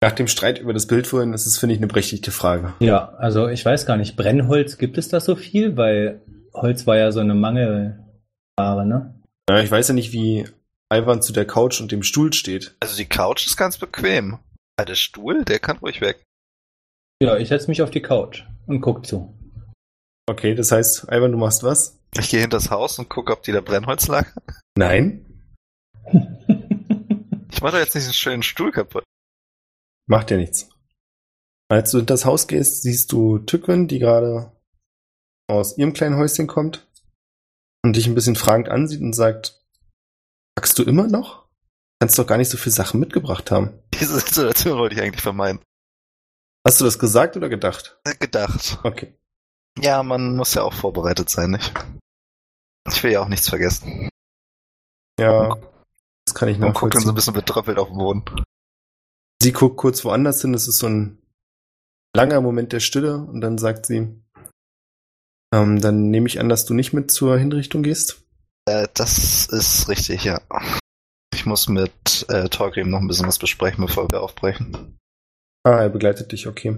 Nach dem Streit über das Bild vorhin, das ist, finde ich, eine berechtigte Frage. Ja, also ich weiß gar nicht, Brennholz, gibt es das so viel? Weil Holz war ja so eine Mangelware, ne? Ja, ich weiß ja nicht, wie Ivan zu der Couch und dem Stuhl steht. Also die Couch ist ganz bequem. Aber der Stuhl, der kann ruhig weg. Ja, ich setze mich auf die Couch und guck zu. Okay, das heißt, Ivan, du machst was? Ich gehe hinter das Haus und gucke, ob die da Brennholz lag. Nein. Ich mache doch jetzt nicht einen schönen Stuhl kaputt. Macht ja nichts. Als du in das Haus gehst, siehst du Tückwin, die gerade aus ihrem kleinen Häuschen kommt und dich ein bisschen fragend ansieht und sagt, packst du immer noch? Kannst doch gar nicht so viel Sachen mitgebracht haben. Diese Situation wollte ich eigentlich vermeiden. Hast du das gesagt oder gedacht? Gedacht. Okay. Ja, man muss ja auch vorbereitet sein, nicht? Ich will ja auch nichts vergessen. Ja. Das kann ich Und guckt dann so ein bisschen betröppelt auf den Boden. Sie guckt kurz woanders hin. Es ist so ein langer Moment der Stille und dann sagt sie, ähm, dann nehme ich an, dass du nicht mit zur Hinrichtung gehst. Äh, das ist richtig, ja. Ich muss mit äh, Torgrim noch ein bisschen was besprechen, bevor wir aufbrechen. Ah, er begleitet dich, okay.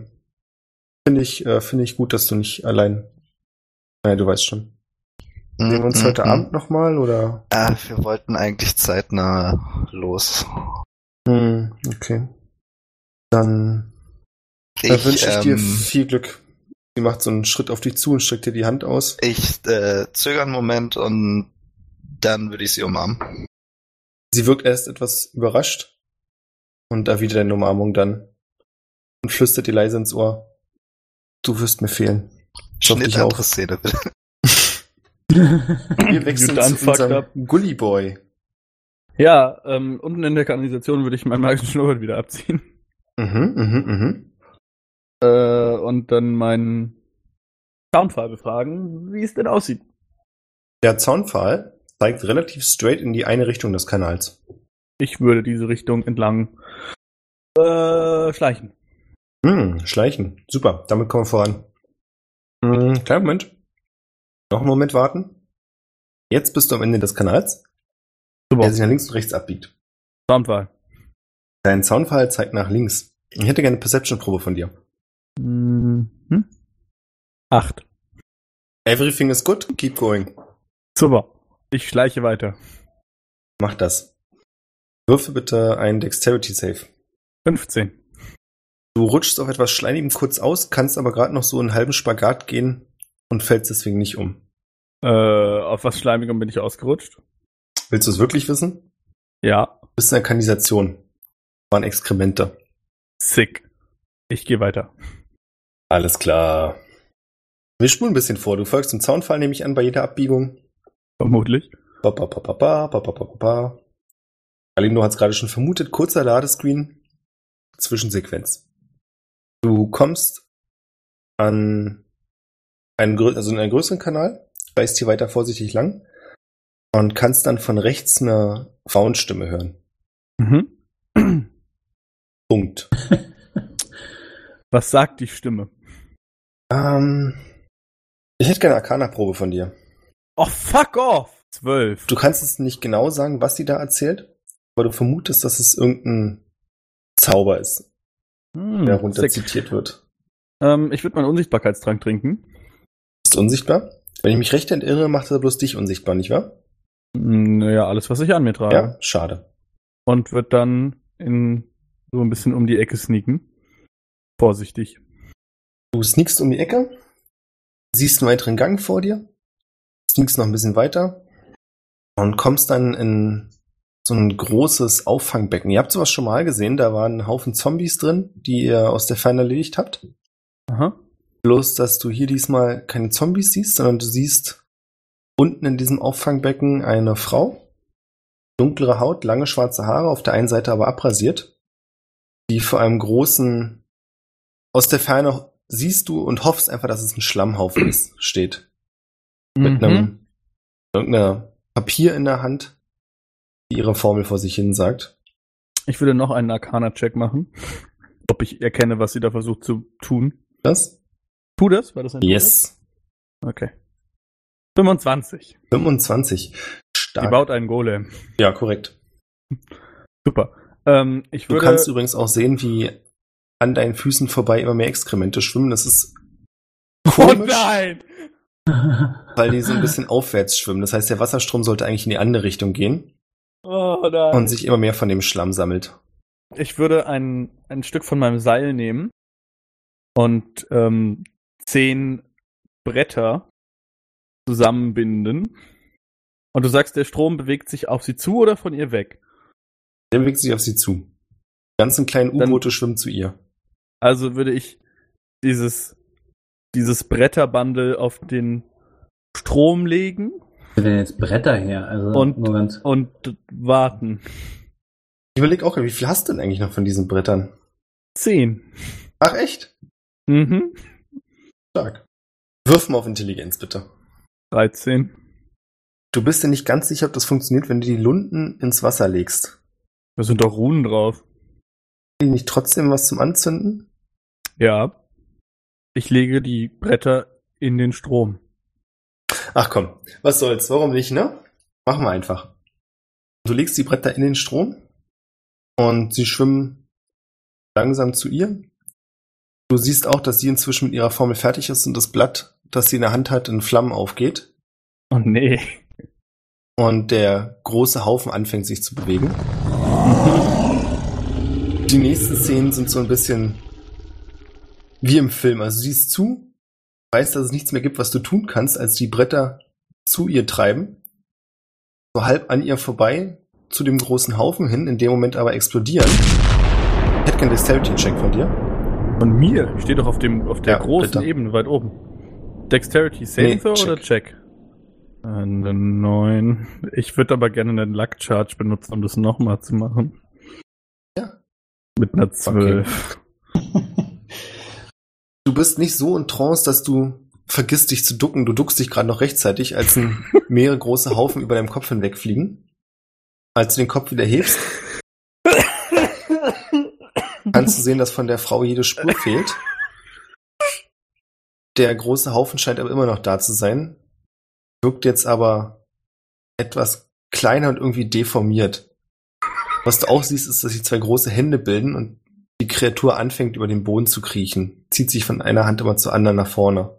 Finde ich, äh, finde ich gut, dass du nicht allein. Naja, du weißt schon. Sehen wir uns Mm, heute mm, Abend nochmal oder? Äh, wir wollten eigentlich zeitnah los. Hm, okay. Dann, dann wünsche ich dir ähm, viel Glück. Sie macht so einen Schritt auf dich zu und streckt dir die Hand aus. Ich äh, zögere einen Moment und dann würde ich sie umarmen. Sie wirkt erst etwas überrascht und erwidert deine Umarmung dann und flüstert dir leise ins Ohr. Du wirst mir fehlen. Schnitt dich auch. andere Szene, bitte. Wir wechseln zu unserem up. Gully Boy. Ja, ähm, unten in der Kanalisation würde ich meinen magischen Schnurrbart wieder abziehen. Mhm, mhm, mhm. Äh, und dann meinen Soundfall befragen, wie es denn aussieht. Der Zaunpfahl zeigt relativ straight in die eine Richtung des Kanals. Ich würde diese Richtung entlang äh, schleichen. Hm, schleichen. Super, damit kommen wir voran. Hm, kleinen Moment. Noch einen Moment warten. Jetzt bist du am Ende des Kanals, Super. der sich nach links und rechts abbiegt. Soundfall. Dein Zaunpfahl zeigt nach links. Ich hätte gerne eine Perception-Probe von dir. Mhm. Acht. Everything is good, keep going. Super. Ich schleiche weiter. Mach das. Würfe bitte einen Dexterity Save. 15. Du rutschst auf etwas Schleimigem kurz aus, kannst aber gerade noch so einen halben Spagat gehen und fällst deswegen nicht um. Äh, auf was Schleimigem bin ich ausgerutscht? Willst du es wirklich wissen? Ja. Du bist in der Kanalisation. Waren Exkremente. Sick. Ich gehe weiter. Alles klar. Wir spulen ein bisschen vor. Du folgst dem Zaunfall, nehme ich an, bei jeder Abbiegung. Vermutlich. Ba, ba, ba, ba, ba, ba, ba, ba, ba. Alindo hat es gerade schon vermutet. Kurzer Ladescreen. Zwischensequenz. Du kommst an einen, also in einen größeren Kanal, reist hier weiter vorsichtig lang und kannst dann von rechts eine Frauenstimme hören. Mhm. Punkt. Was sagt die Stimme? Ähm, ich hätte gerne eine Arcana-Probe von dir. Oh, fuck off! Zwölf. Du kannst es nicht genau sagen, was sie da erzählt, aber du vermutest, dass es irgendein Zauber ist, Hm, der runter sick. zitiert wird. Ähm, ich würde meinen Unsichtbarkeitstrank trinken. Ist unsichtbar? Wenn ich mich recht entrirre, macht er bloß dich unsichtbar, nicht wahr? Hm, Naja, alles, was ich an mir trage. Ja, schade. Und wird dann in so ein bisschen um die Ecke sneaken. Vorsichtig. Du sneakst um die Ecke, siehst einen weiteren Gang vor dir, sneakst noch ein bisschen weiter und kommst dann in so ein großes Auffangbecken. Ihr habt sowas schon mal gesehen, da waren ein Haufen Zombies drin, die ihr aus der Ferne erledigt habt. Aha. Bloß, dass du hier diesmal keine Zombies siehst, sondern du siehst unten in diesem Auffangbecken eine Frau. Dunklere Haut, lange schwarze Haare, auf der einen Seite aber abrasiert. Die vor einem großen, aus der Ferne siehst du und hoffst einfach, dass es ein Schlammhaufen ist, steht. Mit Mhm. einem, irgendeiner Papier in der Hand, die ihre Formel vor sich hin sagt. Ich würde noch einen Arcana-Check machen. Ob ich erkenne, was sie da versucht zu tun. Das? Tu das? War das ein Yes. Okay. 25. 25. Die Stark. baut einen Golem. Ja, korrekt. Super. Ähm, ich Du würde. kannst übrigens auch sehen, wie an deinen Füßen vorbei immer mehr Exkremente schwimmen. Das ist oh komisch, nein! weil die so ein bisschen aufwärts schwimmen. Das heißt, der Wasserstrom sollte eigentlich in die andere Richtung gehen Oh nein! und sich immer mehr von dem Schlamm sammelt. Ich würde ein, ein Stück von meinem Seil nehmen und ähm, zehn Bretter zusammenbinden. Und du sagst, der Strom bewegt sich auf sie zu oder von ihr weg? Der bewegt sich auf sie zu. Die ganzen kleinen U-Boote schwimmen zu ihr. Also würde ich dieses, dieses Bretterbundle auf den Strom legen Wo denn jetzt Bretter her? Also Und- ganz. und warten. Ich überlege auch, wie viel hast du denn eigentlich noch von diesen Brettern? Zehn. Ach, echt? Mhm. Stark. Wirf mal auf Intelligenz, bitte. 13. Du bist dir nicht ganz sicher, ob das funktioniert, wenn du die Lunden ins Wasser legst. Da sind doch Runen drauf. Haben die nicht trotzdem was zum Anzünden? Ja. Ich lege die Bretter in den Strom. Ach komm, was soll's, warum nicht, ne? Machen wir einfach. Du legst die Bretter in den Strom und sie schwimmen langsam zu ihr. Du siehst auch, dass sie inzwischen mit ihrer Formel fertig ist und das Blatt, das sie in der Hand hat, in Flammen aufgeht Oh nee. und der große Haufen anfängt sich zu bewegen. Die nächsten Szenen sind so ein bisschen wie im Film. Also du siehst zu, weißt, dass es nichts mehr gibt, was du tun kannst, als die Bretter zu ihr treiben, so halb an ihr vorbei zu dem großen Haufen hin, in dem Moment aber explodieren. Ich hätte keinen Dexterity-Check von dir. Von mir? Ich stehe doch auf dem auf der Ja, großen bitte. Ebene weit oben. Dexterity Saving Nee, check. oder Check? Eine 9. Ich würde aber gerne einen Luck Charge benutzen, um das nochmal zu machen. Ja. Mit einer 12. Du bist nicht so in Trance, dass du vergisst, dich zu ducken. Du duckst dich gerade noch rechtzeitig, als ein mehrere große Haufen über deinem Kopf hinwegfliegen. Als du den Kopf wieder hebst, kannst du sehen, dass von der Frau jede Spur fehlt. Der große Haufen scheint aber immer noch da zu sein. Wirkt jetzt aber etwas kleiner und irgendwie deformiert. Was du auch siehst, ist, dass sich zwei große Hände bilden und die Kreatur anfängt, über den Boden zu kriechen. Zieht sich von einer Hand immer zur anderen nach vorne.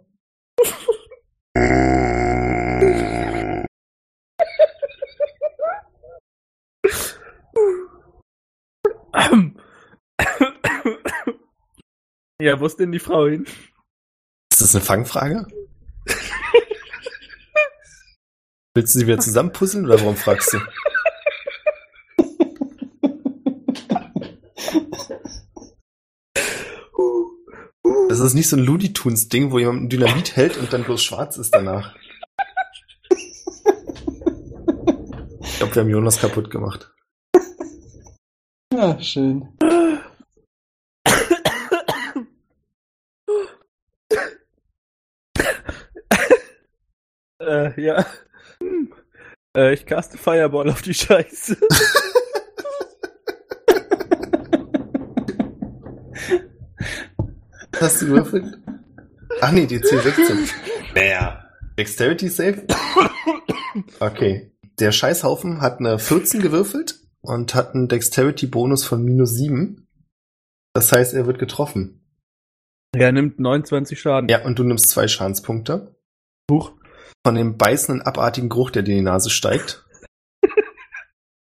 ja, wo ist denn die Frau hin? Ist das eine Fangfrage? Willst du sie wieder zusammenpuzzeln oder warum fragst du? Das ist nicht so ein Looney Tunes Ding, wo jemand ein Dynamit hält und dann bloß schwarz ist danach. Ich glaube, wir haben Jonas kaputt gemacht. Ja, schön. Äh, ja. Hm. Äh, ich caste Fireball auf die Scheiße. Hast du gewürfelt? Ach nee, die C16. Mehr. Dexterity Save? Okay. Der Scheißhaufen hat eine 14 gewürfelt und hat einen Dexterity-Bonus von minus 7. Das heißt, er wird getroffen. Er nimmt 29 Schaden. Ja, und du nimmst zwei Schadenspunkte. Huch. Von dem beißenden, abartigen Geruch, der dir in die Nase steigt.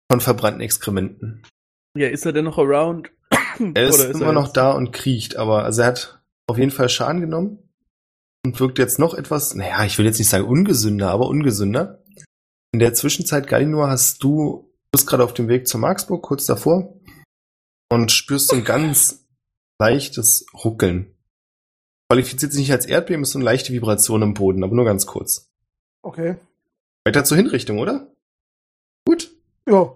Von verbrannten Exkrementen. Ja, ist er denn noch around? Er ist Oder immer er noch da und kriecht, aber also er hat auf jeden Fall Schaden genommen und wirkt jetzt noch etwas, naja, ich will jetzt nicht sagen ungesünder, aber ungesünder. In der Zwischenzeit, Galinor, hast du, du bist gerade auf dem Weg zur Marksburg, kurz davor, und spürst so ein ganz leichtes Ruckeln. Qualifiziert sich nicht als Erdbeben, ist so eine leichte Vibration im Boden, aber nur ganz kurz. Okay. Weiter zur Hinrichtung, oder? Gut. Ja.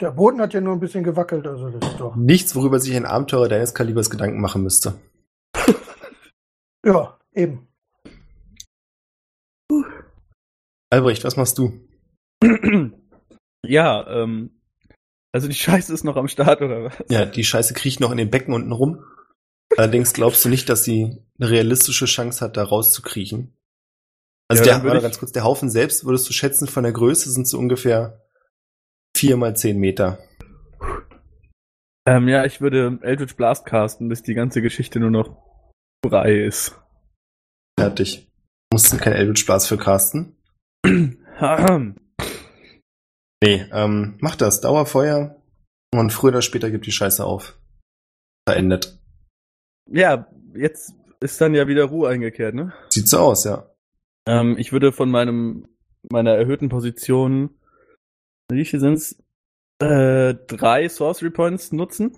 Der Boden hat ja nur ein bisschen gewackelt, also das ist doch. Nichts, worüber sich ein Abenteurer deines Kalibers Gedanken machen müsste. Ja, eben. Albrecht, was machst du? ja, ähm. Also die Scheiße ist noch am Start, oder was? Ja, die Scheiße kriecht noch in den Becken unten rum. Allerdings glaubst du nicht, dass sie eine realistische Chance hat, da rauszukriechen. Also Ja, der, warte ganz kurz, der Haufen selbst, würdest du schätzen, von der Größe sind so ungefähr vier mal zehn Meter. Ähm, ja, ich würde Eldritch Blast casten, bis die ganze Geschichte nur noch frei ist. Fertig. Mussten kein Eldritch Blast für casten. Nee, ähm, mach das. Dauerfeuer. Und früher oder später gibt die Scheiße auf. Verendet. ja, jetzt ist dann ja wieder Ruhe eingekehrt, ne? Sieht so aus, ja. Ähm, ich würde von meinem meiner erhöhten Position, wie viel sind's? Äh, drei Sorcery Points nutzen,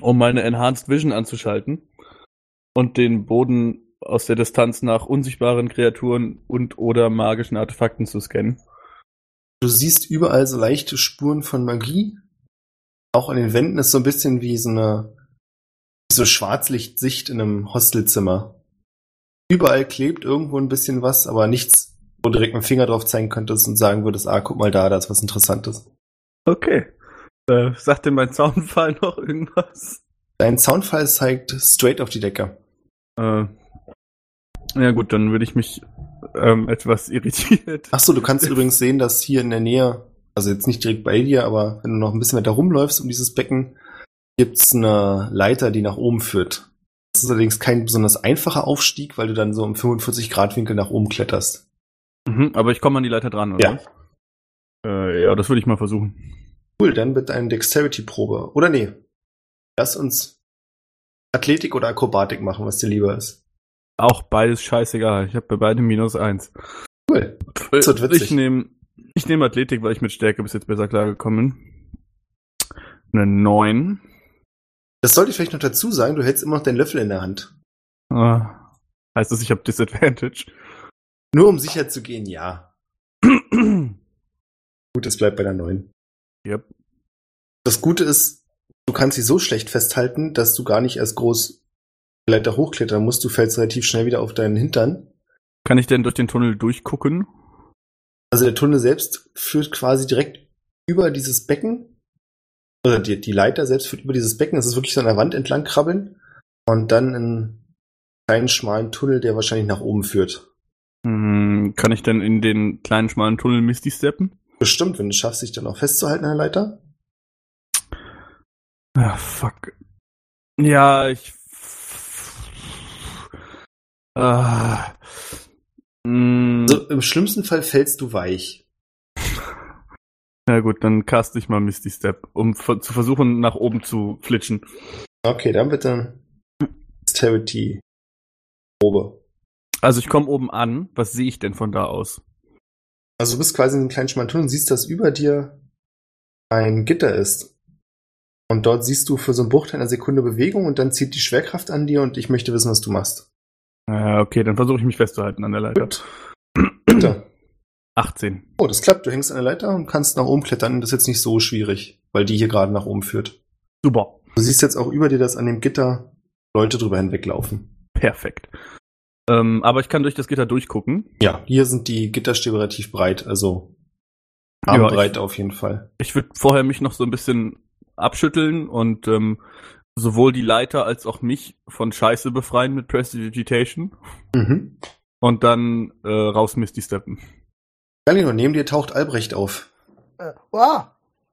um meine Enhanced Vision anzuschalten und den Boden aus der Distanz nach unsichtbaren Kreaturen und oder magischen Artefakten zu scannen. Du siehst überall so leichte Spuren von Magie. Auch an den Wänden ist so ein bisschen wie so eine so Schwarzlichtsicht in einem Hostelzimmer. Überall klebt irgendwo ein bisschen was, aber nichts wo direkt mit dem Finger drauf zeigen könntest und sagen würdest, ah, guck mal da, da ist was Interessantes. Okay. Äh, sagt denn mein Soundfall noch irgendwas? Dein Soundfall zeigt straight auf die Decke. Äh, ja gut, dann würde ich mich ähm, etwas irritiert. Ach so, du kannst übrigens sehen, dass hier in der Nähe, also jetzt nicht direkt bei dir, aber wenn du noch ein bisschen weiter rumläufst um dieses Becken, gibt's eine Leiter, die nach oben führt. Das ist allerdings kein besonders einfacher Aufstieg, weil du dann so im 45-Grad-Winkel nach oben kletterst. Mhm, aber ich komme an die Leiter dran, oder? Ja. Äh, ja, das würde ich mal versuchen. Cool, dann bitte eine Dexterity-Probe. Oder nee, lass uns Athletik oder Akrobatik machen, was dir lieber ist. Auch beides scheißegal. Ich habe bei beidem minus eins. Cool. Das wird witzig. Ich nehme ich nehm Athletik, weil ich mit Stärke bis jetzt besser klargekommen bin. Eine 9. Das sollte ich vielleicht noch dazu sagen, du hältst immer noch deinen Löffel in der Hand. Ah, heißt das, ich habe Disadvantage? Nur um sicher zu gehen, ja. Gut, es bleibt bei der 9. yep. Das Gute ist, du kannst sie so schlecht festhalten, dass du gar nicht erst groß die Leiter hochklettern musst. Du fällst relativ schnell wieder auf deinen Hintern. Kann ich denn durch den Tunnel durchgucken? Also der Tunnel selbst führt quasi direkt über dieses Becken. Oder die, die Leiter selbst führt über dieses Becken. Das ist wirklich so an der Wand entlang krabbeln. Und dann einen kleinen schmalen Tunnel, der wahrscheinlich nach oben führt. Hm, kann ich denn in den kleinen schmalen Tunnel Misty steppen? Bestimmt, wenn du es schaffst, dich dann auch festzuhalten an der Leiter. Ah, fuck. Ja, ich. Ah. Mm, Also im schlimmsten Fall fällst du weich. Ja gut, dann cast ich mal Misty Step, um zu versuchen, nach oben zu flitschen. Okay, dann bitte Dexterity Probe. Also ich komme oben an. Was sehe ich denn von da aus? Also du bist quasi in einem kleinen schmalen Tunnel und siehst, dass über dir ein Gitter ist. Und dort siehst du für so einen Bruchteil einer Sekunde Bewegung und dann zieht die Schwerkraft an dir und ich möchte wissen, was du machst. Ja, okay, dann versuche ich mich festzuhalten an der Leiter. Gut. Bitte. 18. Oh, das klappt. Du hängst an der Leiter und kannst nach oben klettern. Das ist jetzt nicht so schwierig, weil die hier gerade nach oben führt. Super. Du siehst jetzt auch über dir, dass an dem Gitter Leute drüber hinweglaufen. Perfekt. Ähm, aber ich kann durch das Gitter durchgucken. Ja, hier sind die Gitterstäbe relativ breit, also Ja, armbreit auf jeden Fall. Ich würde vorher mich noch so ein bisschen abschütteln und ähm, sowohl die Leiter als auch mich von Scheiße befreien mit Prestidigitation Mhm. und dann äh, raus Misty steppen. Galino, neben dir taucht Albrecht auf. Äh, wow.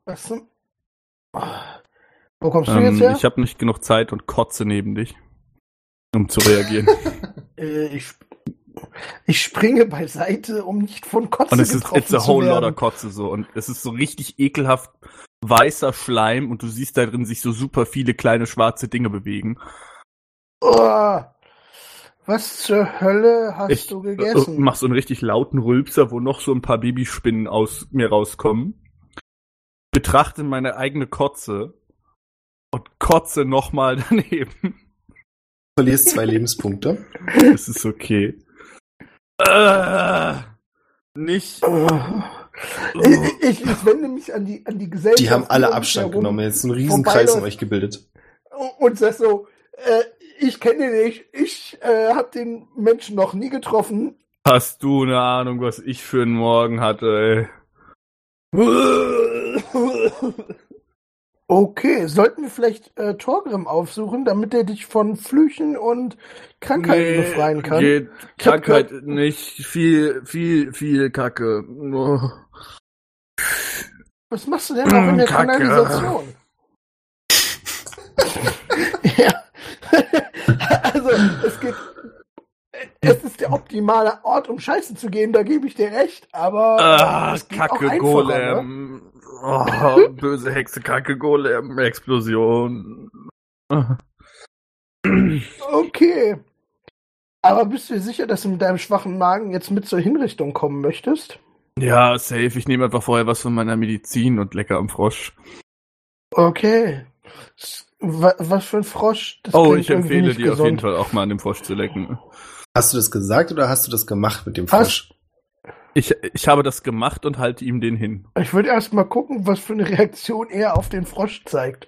Was zum... Ah. Wo kommst du Ähm, jetzt her? ich habe nicht genug Zeit und kotze neben dich, um zu reagieren. äh, ich, ich springe beiseite, um nicht von Kotze und es ist it's a zu whole lot of Kotze so und es ist so richtig ekelhaft weißer Schleim und du siehst da drin sich so super viele kleine schwarze Dinge bewegen. Oh, was zur Hölle hast Ich du äh, gegessen? mach so einen richtig lauten Rülpser, wo noch so ein paar Babyspinnen aus mir rauskommen. Betrachte meine eigene Kotze und kotze nochmal daneben. Du verlierst zwei Lebenspunkte. Das ist okay. Äh, nicht. Oh. Ich, ich, ich wende mich an die, an die Gesellschaft. Die haben alle Abstand herum genommen. Jetzt einen riesen Kreis um euch gebildet. Und sag so, äh, ich kenne den nicht, ich äh, habe den Menschen noch nie getroffen. Hast du eine Ahnung, was ich für einen Morgen hatte, ey? Okay, sollten wir vielleicht äh, Torgrim aufsuchen, damit er dich von Flüchen und Krankheiten befreien kann? Geht Ich Krankheit nicht. Viel, viel, viel Kacke. Oh. Was machst du denn auch in der Kacke. Kanalisation? ja. also, es geht. Es ist der optimale Ort, um scheiße zu gehen, da gebe ich dir recht, aber. Ah, Kacke ne? Golem. Oh, böse Hexe, Kacke Golem, Explosion. Okay. Aber bist du dir sicher, dass du mit deinem schwachen Magen jetzt mit zur Hinrichtung kommen möchtest? Ja, safe. Ich nehme einfach vorher was von meiner Medizin und lecker am Frosch. Okay. Was für ein Frosch? Das oh, ich empfehle dir auf jeden gesund. Fall auch mal an dem Frosch zu lecken. Hast du das gesagt oder hast du das gemacht mit dem? Frosch? Ich, ich habe das gemacht und halte ihm den hin. Ich würde erst mal gucken, was für eine Reaktion er auf den Frosch zeigt.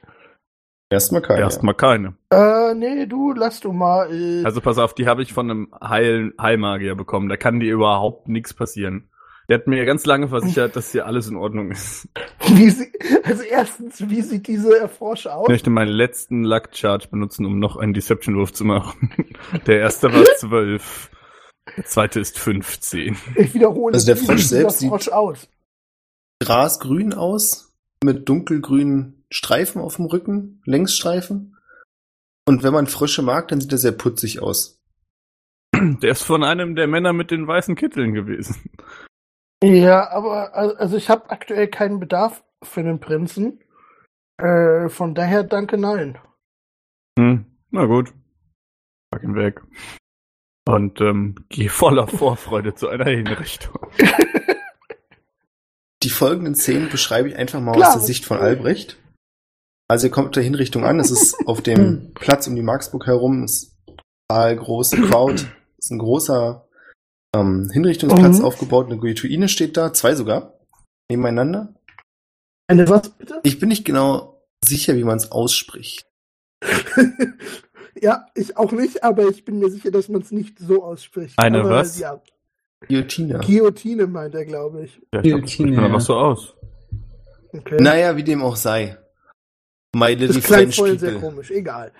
Erstmal keine. Erstmal keine. Äh, nee, du, lass du mal. Äh, Also pass auf, die habe ich von einem Heil Heilmagier bekommen. Da kann dir überhaupt nichts passieren. Der hat mir ganz lange versichert, dass hier alles in Ordnung ist. wie sie, also erstens, wie sieht diese Erforscher Ich aus? möchte meinen letzten Luck Charge benutzen, um noch einen Deception-Wurf zu machen. Der erste war 12. Der zweite ist 15. Ich wiederhole, Also der wie Frosch sieht dieser selbst sieht- Frosch aus? Grasgrün aus, mit dunkelgrünen Streifen auf dem Rücken, Längsstreifen. Und wenn man Frösche mag, dann sieht er sehr putzig aus. Der ist von einem der Männer mit den weißen Kitteln gewesen. Ja, aber al- also ich habe aktuell keinen Bedarf für den Prinzen. Äh, von daher danke, nein. Hm, na gut. Pack ihn weg. Und ähm, geh voller Vorfreude zu einer Hinrichtung. Die folgenden Szenen beschreibe ich einfach mal Klar. aus der Sicht von Albrecht. Also ihr kommt der Hinrichtung an, es ist auf dem Platz um die Marksburg herum, es ist total große Crowd, es ist ein großer ähm, Hinrichtungsplatz Mhm. aufgebaut, eine Guillotine steht da, zwei sogar, nebeneinander. Eine was bitte? Ich bin nicht genau sicher, wie man es ausspricht. ja, ich auch nicht, aber ich bin mir sicher, dass man es nicht so ausspricht. Eine aber, was? Ja, Guillotine. Guillotine meint er, glaube ich. Ja, ich glaub, das spricht Guillotine, man ja. so aus. Okay. Naja, wie dem auch sei. My little das French vorhin sehr people. komisch, egal.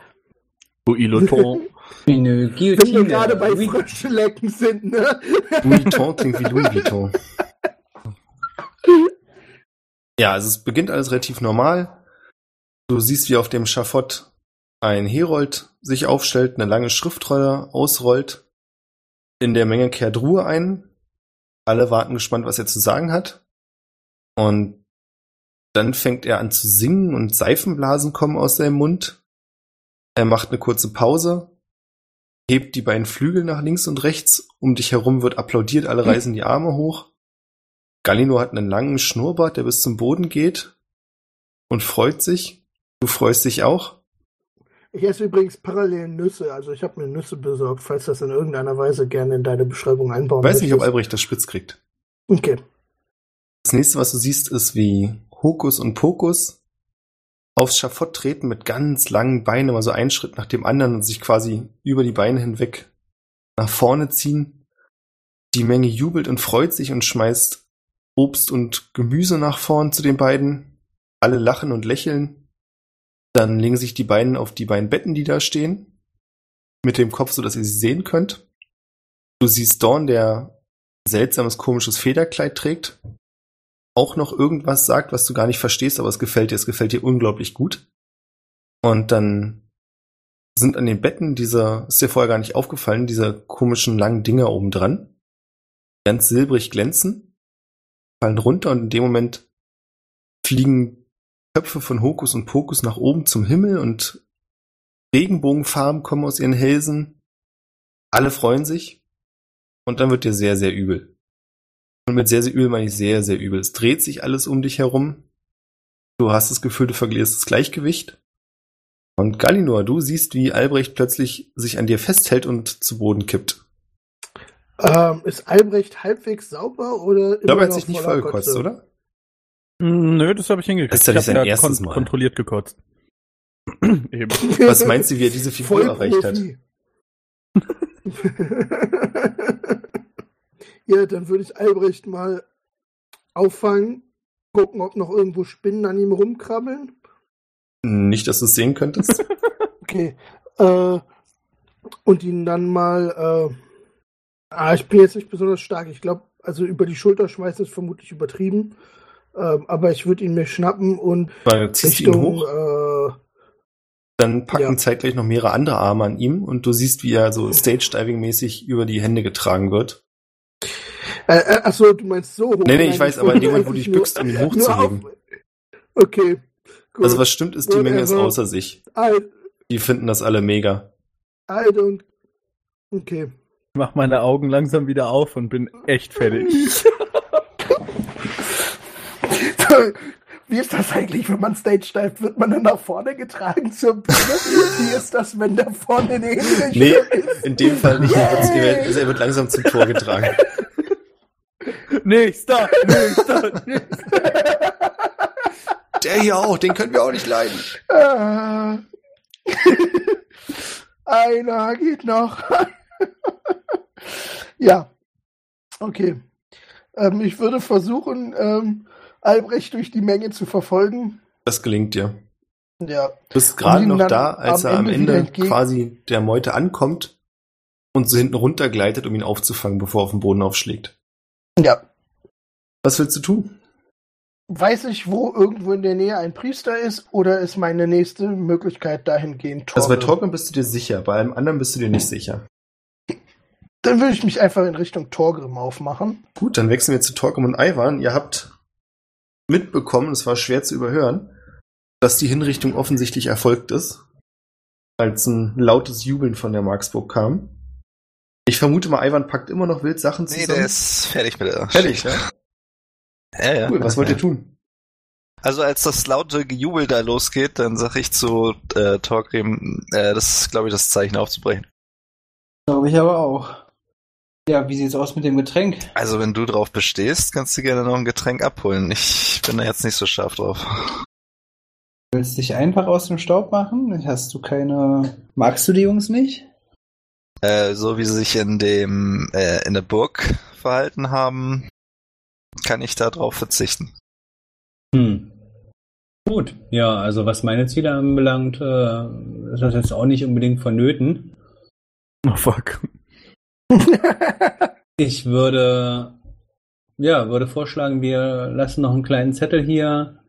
Guilloton. Eine Wenn Guillotine. wir gerade bei Oui. Frösche lecken sind, ne? Louis Vuitton klingt wie Louis Vuitton. Ja, also es beginnt alles relativ normal. Du siehst, wie auf dem Schafott ein Herold sich aufstellt, eine lange Schriftrolle ausrollt. In der Menge kehrt Ruhe ein. Alle warten gespannt, was er zu sagen hat. Und dann fängt er an zu singen und Seifenblasen kommen aus seinem Mund. Er macht eine kurze Pause, hebt die beiden Flügel nach links und rechts. Um dich herum wird applaudiert, alle reißen die Arme hoch. Gallino hat einen langen Schnurrbart, der bis zum Boden geht und freut sich. Du freust dich auch. Ich esse übrigens parallel Nüsse, also ich habe mir Nüsse besorgt, falls das in irgendeiner Weise gerne in deine Beschreibung einbauen Ich weiß nicht, ob möchtest. Albrecht das spitz kriegt. Okay. Das nächste, was du siehst, ist wie Hokus und Pokus aufs Schafott treten mit ganz langen Beinen, immer so einen Schritt nach dem anderen und sich quasi über die Beine hinweg nach vorne ziehen. Die Menge jubelt und freut sich und schmeißt Obst und Gemüse nach vorn zu den beiden. Alle lachen und lächeln. Dann legen sich die beiden auf die beiden Betten, die da stehen, mit dem Kopf, so dass ihr sie sehen könnt. Du siehst Dorn, der seltsames, komisches Federkleid trägt, auch noch irgendwas sagt, was du gar nicht verstehst, aber es gefällt dir, es gefällt dir unglaublich gut. Und dann sind an den Betten diese, ist dir vorher gar nicht aufgefallen, diese komischen langen Dinger oben dran, ganz silbrig glänzen, fallen runter und in dem Moment fliegen Köpfe von Hokus und Pokus nach oben zum Himmel und Regenbogenfarben kommen aus ihren Hälsen. Alle freuen sich und dann wird dir sehr, sehr übel. Und mit sehr, sehr übel meine ich sehr, sehr übel. Es dreht sich alles um dich herum. Du hast das Gefühl, du verlierst das Gleichgewicht. Und Gallinor, du siehst, wie Albrecht plötzlich sich an dir festhält und zu Boden kippt. Ähm, ist Albrecht halbwegs sauber oder Ich glaube, er hat noch sich nicht vollgekotzt, oder? Hm, Nö, das habe ich hingekriegt. Das ist ja ich nicht sein erstes Mal. kontrolliert gekotzt. Eben. Was meinst du, wie er diese Figur Voll erreicht hat? Ja, dann würde ich Albrecht mal auffangen, gucken, ob noch irgendwo Spinnen an ihm rumkrabbeln. Nicht, dass du es sehen könntest. Okay. Äh, und ihn dann mal. Äh, ah, ich bin jetzt nicht besonders stark. Ich glaube, also über die Schulter schmeißen ist vermutlich übertrieben. Ähm, aber ich würde ihn mir schnappen und Weil ziehst ihn Richtung. hoch, Äh, dann packen ja. zeitgleich noch mehrere andere Arme an ihm und du siehst, wie er so Stage-Diving-mäßig über die Hände getragen wird. Äh, äh, achso, du meinst so hoch. Nee, nee, ich weiß, aber in dem Moment, wo du dich bückst, um ihn hochzuheben. Okay. Gut. Also was stimmt ist, die Menge ist außer sich. Alt, Die finden das alle mega. alt und. Okay. Ich mach meine Augen langsam wieder auf und bin echt fertig. Wie ist das eigentlich, wenn man Stage dive? Wird man dann nach vorne getragen zur Bühne? Wie ist das, wenn da vorne eine Hinrichtung Nee, ist? in dem Fall nicht. Er wird, also er wird langsam zum Tor getragen. Nächster, nächster, nächster. Der hier auch, den können wir auch nicht leiden. Äh, einer geht noch. ja. Okay. Ähm, ich würde versuchen, ähm, Albrecht durch die Menge zu verfolgen. Das gelingt dir. Ja. Du bist gerade noch da, als am er am Ende Ende quasi der Meute ankommt und so hinten runtergleitet, um ihn aufzufangen, bevor er auf den Boden aufschlägt. Ja. Was willst du tun? Weiß ich, wo irgendwo in der Nähe ein Priester ist, oder ist meine nächste Möglichkeit dahingehend Also bei Torge? Torgrim bist du dir sicher, bei einem anderen bist du dir nicht sicher. Dann würde ich mich einfach in Richtung Torgrim aufmachen. Gut, dann wechseln wir zu Torgrim und Ivan. Ihr habt mitbekommen, es war schwer zu überhören, dass die Hinrichtung offensichtlich erfolgt ist, als ein lautes Jubeln von der Marksburg kam. Ich vermute mal, Ivan packt immer noch wild Sachen Nee, zusammen. der ist fertig mit der Fertig, ja? Ja, ja. Cool, was wollt ihr tun? Also als das laute Gejubel da losgeht, dann sag ich zu äh, Torgrim, äh, das ist, glaube ich, das Zeichen aufzubrechen. Glaube ich aber auch. Ja, wie sieht's aus mit dem Getränk? Also wenn du drauf bestehst, kannst du gerne noch ein Getränk abholen. Ich bin da jetzt nicht so scharf drauf. Willst du dich einfach aus dem Staub machen? Hast du keine. Magst du die Jungs nicht? Äh, so wie sie sich in dem äh, in der Burg verhalten haben, kann ich da drauf verzichten. Hm. Gut, ja, also was meine Ziele anbelangt, äh, ist das jetzt auch nicht unbedingt vonnöten. Oh fuck. Ich würde, ja, würde vorschlagen, wir lassen noch einen kleinen Zettel hier,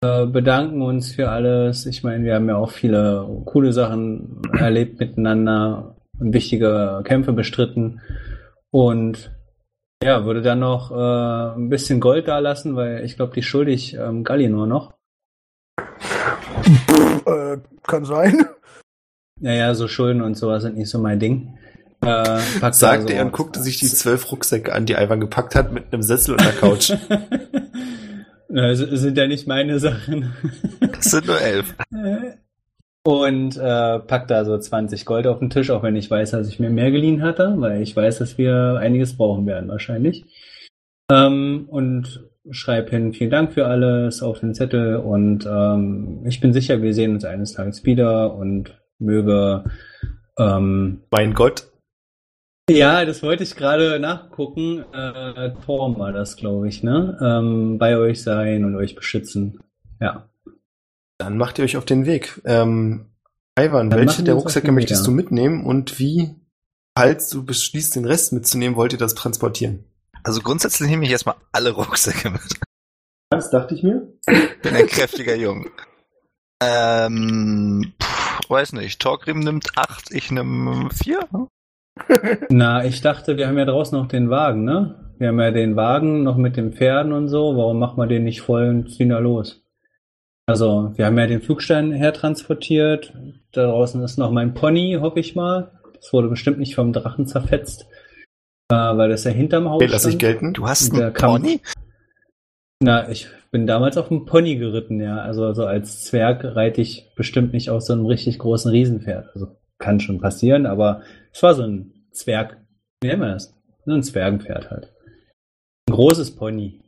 äh, bedanken uns für alles. Ich meine, wir haben ja auch viele coole Sachen erlebt miteinander und wichtige Kämpfe bestritten und ja, würde dann noch äh, ein bisschen Gold da lassen, weil ich glaube, die schulde ich ähm, Gallinor noch. Äh, kann sein. Naja, so Schulden und sowas sind nicht so mein Ding. Äh, Sagte da so- er und guckte sich die zwölf Rucksäcke an, die Ivan gepackt hat, mit einem Sessel und einer Couch. Na, es sind ja nicht meine Sachen. Das sind nur elf. Und äh, pack da so 20 Gold auf den Tisch, auch wenn ich weiß, dass ich mir mehr geliehen hatte, weil ich weiß, dass wir einiges brauchen werden wahrscheinlich. Ähm, und schreib hin, vielen Dank für alles auf den Zettel und ähm, ich bin sicher, wir sehen uns eines Tages wieder und möge ähm, mein Gott. ja, das wollte ich gerade nachgucken. Äh, Torm war das, glaube ich, ne? Ähm, bei euch sein und euch beschützen. Ja. Dann macht ihr euch auf den Weg. Ähm, Ivan, Dann welche der Rucksäcke möchtest du mitnehmen und wie, falls du beschließt, den Rest mitzunehmen, wollt ihr das transportieren? Also grundsätzlich nehme ich erstmal alle Rucksäcke mit. Das dachte ich mir. Bin ein kräftiger Junge. Ähm, pff, weiß nicht. Torgrim nimmt acht, ich nehme vier. Na, ich dachte, wir haben ja draußen noch den Wagen, ne? Wir haben ja den Wagen noch mit den Pferden und so. Warum machen wir den nicht voll und ziehen da los? Also, wir haben ja den Flugstein hertransportiert. Da draußen ist noch mein Pony, hoffe ich mal. Das wurde bestimmt nicht vom Drachen zerfetzt. Äh, weil das ja hinterm Haus Okay, lass ich gelten. Du hast einen. Pony? Na, ich bin damals auf einem Pony geritten, ja. Also so als Zwerg reite ich bestimmt nicht auf so einem richtig großen Riesenpferd. Also kann schon passieren, aber es war so ein Zwerg. Wie nennen wir das? So ein Zwergenpferd halt. Ein großes Pony.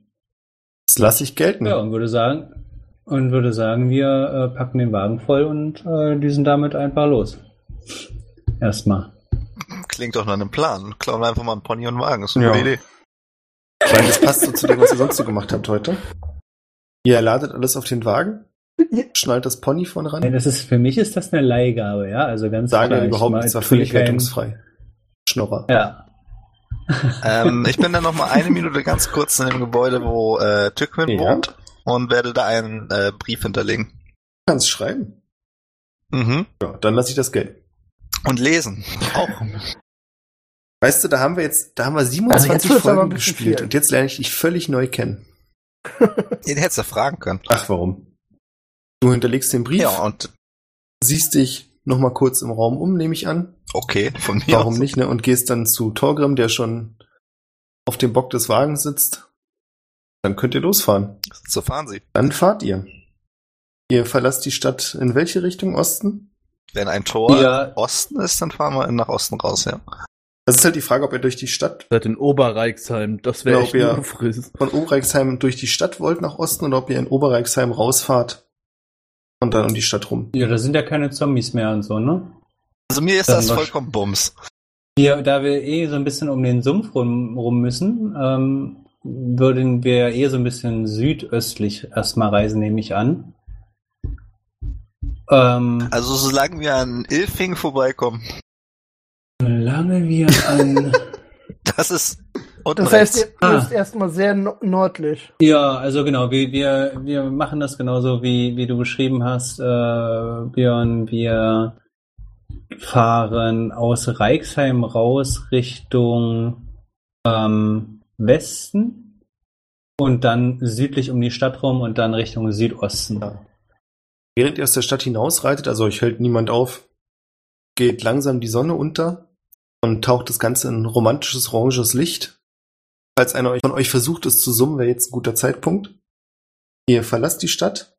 Das lasse ich gelten. Ja, und würde sagen, und würde sagen, wir äh, packen den Wagen voll und äh, düsen damit einfach los. Erstmal. Klingt doch nach einem Plan. Klauen wir einfach mal einen Pony und einen Wagen. Das ist eine Ja. gute Idee. Weil das passt so zu dem, was ihr sonst so gemacht habt heute. Ihr ladet alles auf den Wagen, schnallt das Pony vorne Ja, ran, das ist, für mich ist das eine Leihgabe, ja. Also ganz sage klar, ich überhaupt nichts, war völlig kein- wertungsfrei. Schnorrer. Ja. ähm, ich bin dann noch mal eine Minute ganz kurz in dem Gebäude, wo äh, Tückwin Ja. wohnt und werde da einen äh, Brief hinterlegen. Du kannst schreiben. Mhm. Ja, dann lasse ich das gelten. Und lesen. Auch. Weißt du, da haben wir jetzt, da haben wir Also 27 jetzt wird's aber ein Folgen gespielt viel. und jetzt lerne ich dich völlig neu kennen. Den hättest du fragen können. Ach, warum? Du hinterlegst den Brief, Ja, und siehst dich noch mal kurz im Raum um, nehme ich an. okay, von mir Warum aus. nicht, ne? Und gehst dann zu Torgrim, der schon auf dem Bock des Wagens sitzt. Dann könnt ihr losfahren. So fahren sie. Dann fahrt ihr. Ihr verlasst die Stadt in welche Richtung? Osten? Wenn ein Tor Ja. Osten ist, dann fahren wir nach Osten raus, ja. Das ist halt die Frage, ob ihr durch die Stadt Seid in Oberreichsheim. Das wäre Ja, echt ob ihr- von Oberreichsheim durch die Stadt wollt nach Osten oder ob ihr in Oberreichsheim rausfahrt und dann um die Stadt rum. Ja, da sind ja keine Zombies mehr und so, ne? Also mir ist Dann das vollkommen Bums. Wir, da wir eh so ein bisschen um den Sumpf rum, rum müssen, ähm, würden wir eh so ein bisschen südöstlich erstmal reisen, nehme ich an. Ähm, Also solange wir an Ilfing vorbeikommen, solange wir an. das ist unten Das heißt, rechts. ihr Ah. müsst erstmal sehr no nordlich. ja, also genau, wir, wir, wir machen das genauso, wie, wie du beschrieben hast, äh, Björn. Wir fahren aus Reichsheim raus Richtung ähm, Westen und dann südlich um die Stadt rum und dann Richtung Südosten. Ja. Während ihr aus der Stadt hinausreitet, also euch hält niemand auf, geht langsam die Sonne unter und taucht das Ganze in romantisches oranges Licht. Falls einer von euch versucht, es zu summen, wäre jetzt ein guter Zeitpunkt. Ihr verlasst die Stadt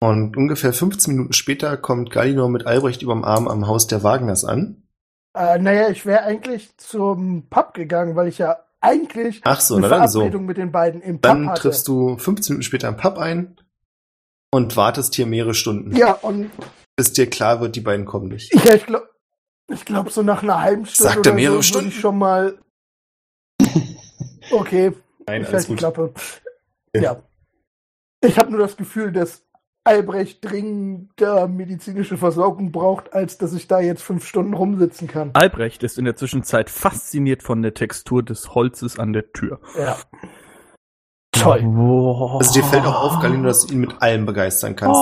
und ungefähr 15 Minuten später kommt Galinor mit Albrecht überm Arm am Haus der Wagners an. Äh, naja, ich wäre eigentlich zum Pub gegangen, weil ich ja eigentlich Ach so, eine na dann so. Verabredung mit den beiden im Pub Dann triffst du 15 Minuten später im Pub ein und wartest hier mehrere Stunden, Ja, und bis dir klar wird, die beiden kommen nicht. ja, ich glaube, ich glaub, so nach einer halben Stunde Sagt er mehrere so Stunden? ich schon mal. Okay, Nein, ich alles gut. Klappe. Ja. Ja. Ich habe nur das Gefühl, dass Albrecht dringender medizinische Versorgung braucht, als dass ich da jetzt fünf Stunden rumsitzen kann. Albrecht ist in der Zwischenzeit fasziniert von der Textur des Holzes an der Tür. Ja. Toll. Also dir fällt auch auf, Galinor, dass du ihn mit allem begeistern kannst.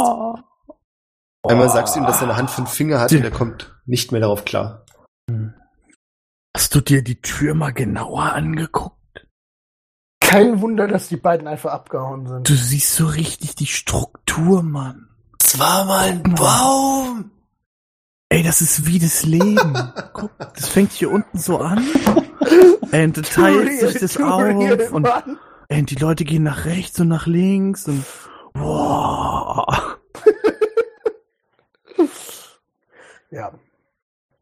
Einmal sagst du ihm, dass er eine Hand fünf Finger hat Die- und er kommt nicht mehr darauf klar. Hast du dir die Tür mal genauer angeguckt? Kein Wunder, dass die beiden einfach abgehauen sind. Du siehst so richtig die Struktur, Mann. Es war mal ein Baum! Ey, das ist wie das Leben. Guck, das fängt hier unten so an. Und teilt sich das auf und, Mann. und die Leute gehen nach rechts und nach links und wow. Ja.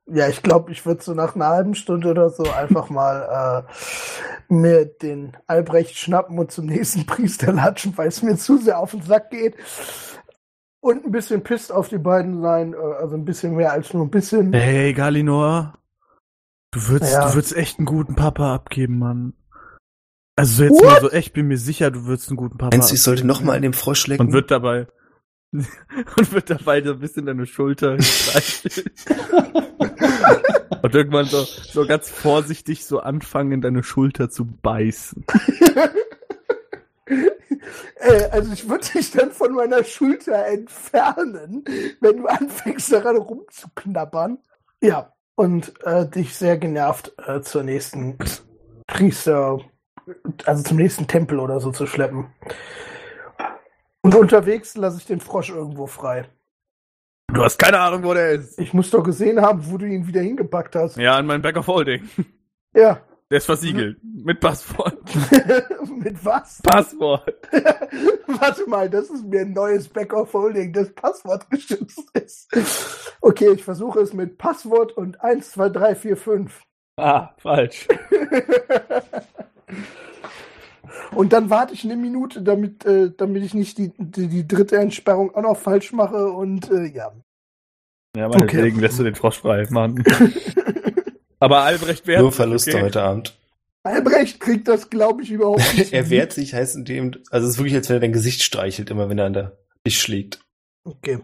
Ja, ich glaube, ich würde so nach einer halben Stunde oder so einfach mal äh, mir den Albrecht schnappen und zum nächsten Priester latschen, weil es mir zu sehr auf den Sack geht. Und ein bisschen pisst auf die beiden sein, äh, also ein bisschen mehr als nur ein bisschen. Hey, Galinor. Du würdest, Ja. du würdest echt einen guten Papa abgeben, Mann. Also jetzt mal so echt, bin mir sicher, du würdest einen guten Papa Meinst du, ich sollte abgeben. nochmal an dem Frosch lecken? Und wird dabei und wird dabei so ein bisschen deine Schulter gestreichelt. und irgendwann so, so ganz vorsichtig so anfangen, in deine Schulter zu beißen. äh, also ich würde dich dann von meiner Schulter entfernen, wenn du anfängst daran rumzuknabbern. Ja, und äh, dich sehr genervt äh, zur nächsten Priester, also zum nächsten Tempel oder so zu schleppen. Und unterwegs lasse ich den Frosch irgendwo frei. Du hast keine Ahnung, wo der ist. Ich muss doch gesehen haben, wo du ihn wieder hingepackt hast. Ja, in mein Back of Holding. Ja. Der ist versiegelt. Mit Passwort. Mit was? Passwort. Warte mal, das ist mir ein neues Back-of-Holding, das Passwort geschützt ist. Okay, ich versuche es mit Passwort und 1, 2, 3, 4, 5. Ah, falsch. Und dann warte ich eine Minute, damit, äh, damit ich nicht die, die, die dritte Entsperrung auch noch falsch mache und äh, ja. Ja, meinetwegen lässt du den Frosch frei, Mann. Aber Albrecht wehrt Nur sich, Verluste okay? heute Abend. Albrecht kriegt das, glaube ich, überhaupt nicht. er wehrt sich, heißt in dem, also es ist wirklich, als wenn er dein Gesicht streichelt, immer wenn er an der dich schlägt. Okay.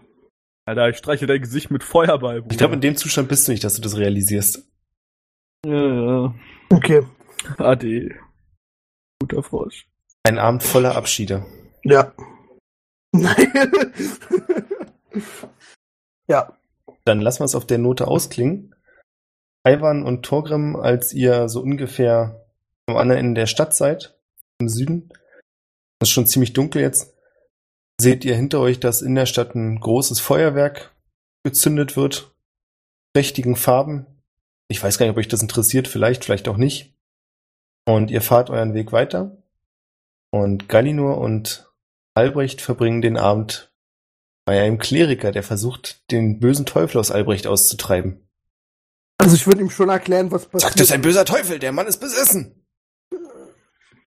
Alter, ich streiche dein Gesicht mit Feuerball, Bruder. Ich glaube, in dem Zustand bist du nicht, dass du das realisierst. Ja, ja. Okay. Ade. Guter Frosch. Ein Abend voller Abschiede. Ja. ja. Dann lassen wir es auf der Note ausklingen. Ivan und Torgrim, als ihr so ungefähr am anderen Ende der Stadt seid, im Süden, es ist schon ziemlich dunkel jetzt, seht ihr hinter euch, dass in der Stadt ein großes Feuerwerk gezündet wird. Prächtigen Farben. Ich weiß gar nicht, ob euch das interessiert, vielleicht, vielleicht auch nicht. Und ihr fahrt euren Weg weiter. Und Galinur und Albrecht verbringen den Abend bei einem Kleriker, der versucht, den bösen Teufel aus Albrecht auszutreiben. Also ich würde ihm schon erklären, was passiert. Sagt, das ist ein böser Teufel, der Mann ist besessen.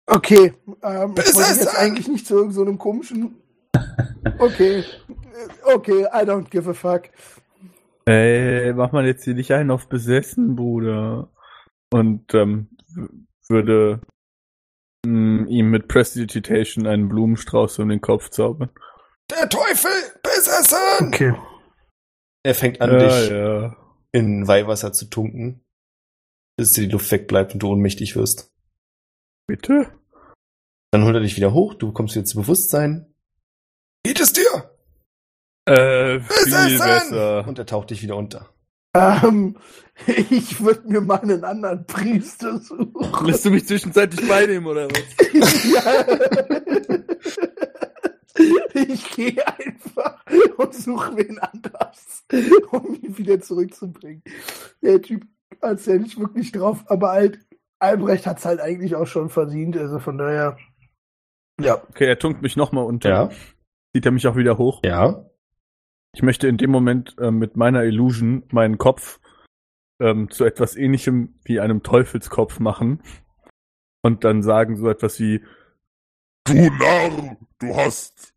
Okay, ähm, ich wollte Besessen! jetzt eigentlich nicht zu irgendeinem so einem komischen. Okay, äh, okay, I don't give a fuck. Ey, mach mal jetzt hier nicht einen auf besessen, Bruder. Und ähm, würde mh, ihm mit Prestidigitation einen Blumenstrauß um den Kopf zaubern. Der Teufel, besessen! Okay. Er fängt an, ja, dich ja. in Weihwasser zu tunken, bis dir die Luft wegbleibt und du ohnmächtig wirst. Bitte? Dann holt er dich wieder hoch, du bekommst wieder zu Bewusstsein. Geht es dir? Äh, viel Besessen! besser. Und er taucht dich wieder unter. Ähm, ich würde mir mal einen anderen Priester suchen. Lässt du mich zwischenzeitlich beinehmen, oder was? Ja. Ich gehe einfach und suche wen anders, um ihn wieder zurückzubringen. Der Typ hat es ja nicht wirklich drauf, aber halt, Albrecht hat es halt eigentlich auch schon verdient, also von daher. Ja. Okay, er tunkt mich nochmal unter. Ja, Zieht er mich auch wieder hoch. ja. Ich möchte in dem Moment ähm, mit meiner Illusion meinen Kopf ähm, zu etwas ähnlichem wie einem Teufelskopf machen und dann sagen so etwas wie Du Narr, du hast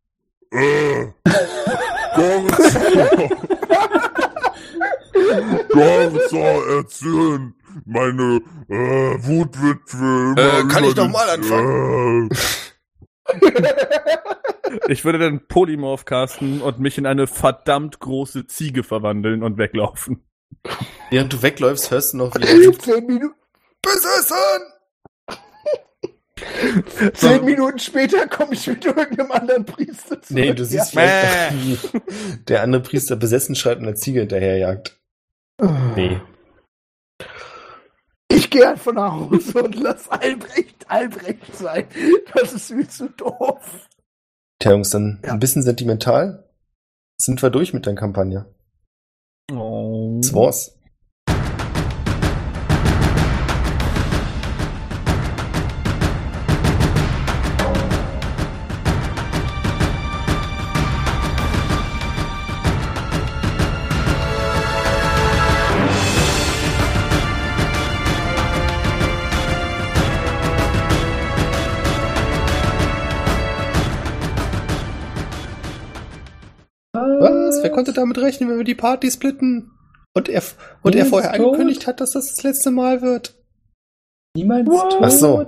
äh, Gorza, erzählen, meine äh, Wutwitwe. Äh, kann ich noch mal den- Ich würde dann Polymorph casten und mich in eine verdammt große Ziege verwandeln und weglaufen. Während du wegläufst, hörst du noch wieder 15 Minuten, Besessen! zehn Minuten später komme ich mit irgendeinem anderen Priester zurück. Nee, du siehst vielleicht, wie der andere Priester besessen schreibt und eine Ziege hinterherjagt. ja. Nee. Ich gehe einfach nach Hause und lass Albrecht Albrecht sein. Das ist mir zu doof. Tja, Jungs, dann Ja. ein bisschen sentimental. Sind wir durch mit der Kampagne? Oh. Das war's. Konnte damit rechnen, wenn wir die Party splitten? Und er, und er vorher angekündigt hat, dass das das letzte Mal wird. Niemand What? ist tot. Ach so.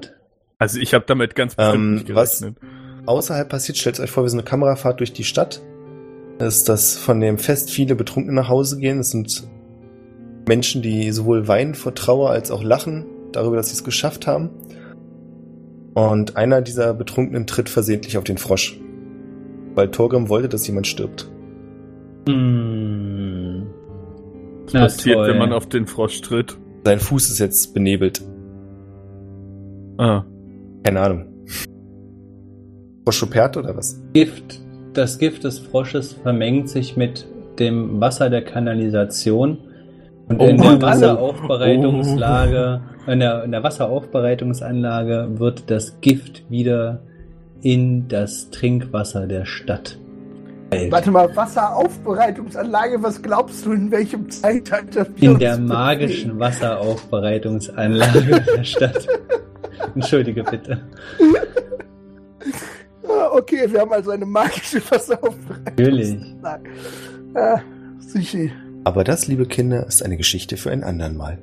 Also ich habe damit ganz bestimmt Ähm, nicht was- gerechnet. Außerhalb passiert, stellt euch vor, wir sind eine Kamerafahrt durch die Stadt. Ist das von dem Fest viele Betrunkene nach Hause gehen. Es sind Menschen, die sowohl weinen vor Trauer als auch lachen darüber, dass sie es geschafft haben. Und einer dieser Betrunkenen tritt versehentlich auf den Frosch. Weil Torgrim wollte, dass jemand stirbt. Hm. Was Na passiert, toll. wenn man auf den Frosch tritt? Sein Fuß ist jetzt benebelt. Ah. Keine Ahnung. Froschopert oder was? Gift, das Gift des Frosches vermengt sich mit dem Wasser der Kanalisation und Oh in der. Wasseraufbereitungslage, in der, in der Wasseraufbereitungsanlage wird das Gift wieder in das Trinkwasser der Stadt. Warte mal, Wasseraufbereitungsanlage, was glaubst du, in welchem Zeitalter wir In der magischen Wasseraufbereitungsanlage der Stadt. Entschuldige bitte. Ah, okay, wir haben also eine magische Wasseraufbereitungsanlage. Natürlich. Ah, sicher. Aber das, liebe Kinder, ist eine Geschichte für ein andern Mal.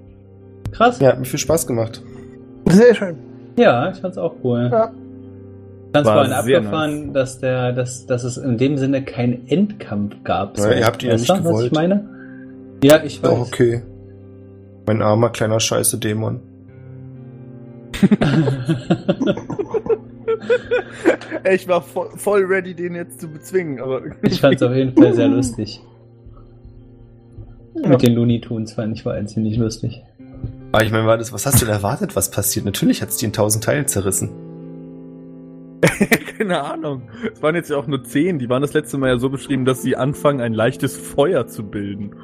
Krass. Ja, hat mir viel Spaß gemacht. Sehr schön. Ja, ich fand's auch cool. Ja. Ganz War vorhin abgefahren, dass der, dass, dass es in dem Sinne keinen Endkampf gab. Ja, ihr habt ihn ja nicht was gewollt. ich meine? Ja, ich weiß. Auch okay. Mein armer kleiner scheiße Dämon. Ich war voll, voll ready, den jetzt zu bezwingen, aber. ich fand's auf jeden Fall sehr lustig. Ja. Mit den Looney Tunes fand ich vor allem ziemlich lustig. Aber ich meine, war das, was hast du denn erwartet, was passiert? Natürlich hat es die in tausend Teile zerrissen. Keine Ahnung. Es waren jetzt ja auch nur zehn. Die waren das letzte Mal ja so beschrieben, dass sie anfangen, ein leichtes Feuer zu bilden.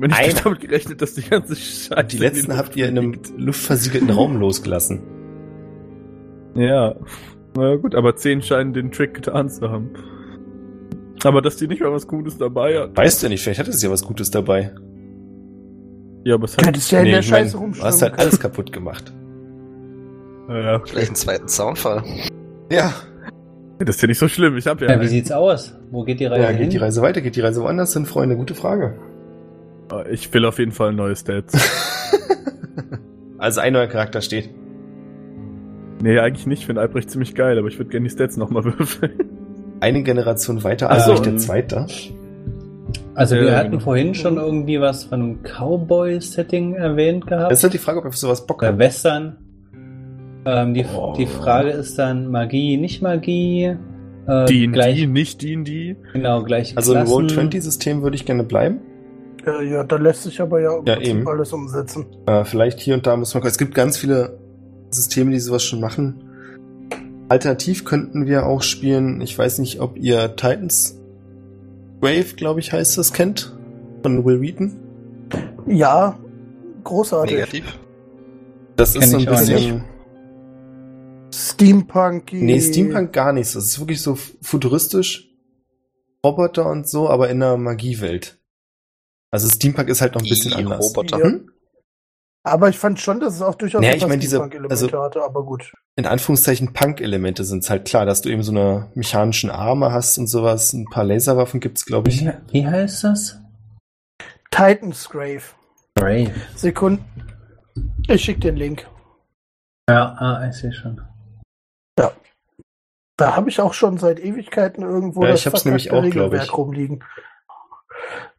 Wenn ich nicht damit gerechnet, dass die ganze Scheiße. Die letzten habt ihr in einem luftversiegelten Raum losgelassen. Ja. Na gut, aber zehn scheinen den Trick getan zu haben. Aber dass die nicht mal was Gutes dabei hat. Weißt du nicht, vielleicht hat es ja was Gutes dabei. Ja, aber es Du hat, hättest ja in Nee, der ich mein, Scheiße du hast halt alles kaputt gemacht. ja, Vielleicht einen zweiten Soundfall. Ja. das ist ja nicht so schlimm. Ich habe ja. Ja, wie sieht's aus? Wo geht die Reise Ja, hin? geht die Reise weiter? Geht die Reise woanders hin, Freunde? Gute Frage. Ich will auf jeden Fall neue Stats. also ein neuer Charakter steht. nee, eigentlich nicht. Ich finde Albrecht ziemlich geil, aber ich würde gerne die Stats nochmal würfeln. Eine Generation weiter, also so. nicht der zweite. Also wir Ja, hatten genau. vorhin schon irgendwie was von einem Cowboy-Setting erwähnt gehabt. Es ist halt die Frage, ob wir für sowas Bock haben. Western. Ähm, die, Oh. die Frage ist dann Magie, nicht Magie. Äh, D&D, gleich, nicht D&D. genau, gleich Also im Klassen. Roll-20-System würde ich gerne bleiben. Ja, ja, da lässt sich aber ja, im Ja, Prinzip eben. alles umsetzen. Äh, vielleicht hier und da muss man. Es gibt ganz viele Systeme, die sowas schon machen. Alternativ könnten wir auch spielen. Ich weiß nicht, ob ihr Titans Grave, glaube ich, heißt das, kennt. Von Will Wheaton. Ja, großartig. Negativ. Das Kenn ist so ein bisschen. Steampunk. Nee, Steampunk gar nicht. so. Es ist wirklich so futuristisch. Roboter und so, aber in einer Magiewelt. Also Steampunk ist halt noch ein bisschen Die anders. Roboter. Hm? Aber ich fand schon, dass es auch durchaus Naja, ein ich mein, diese- Steampunk-Elemente also- hatte, aber gut. In Anführungszeichen Punk-Elemente sind es halt klar, dass du eben so eine mechanischen Arme hast und sowas. Ein paar Laserwaffen gibt's, glaube ich. Wie, wie heißt das? Titan's Grave. Brave. Sekunden. Ich schick den Link. Ja, ah, ich sehe schon. Da habe ich auch schon seit Ewigkeiten irgendwo Ja, das ich hab's nämlich auch, Regelwerk ich. rumliegen.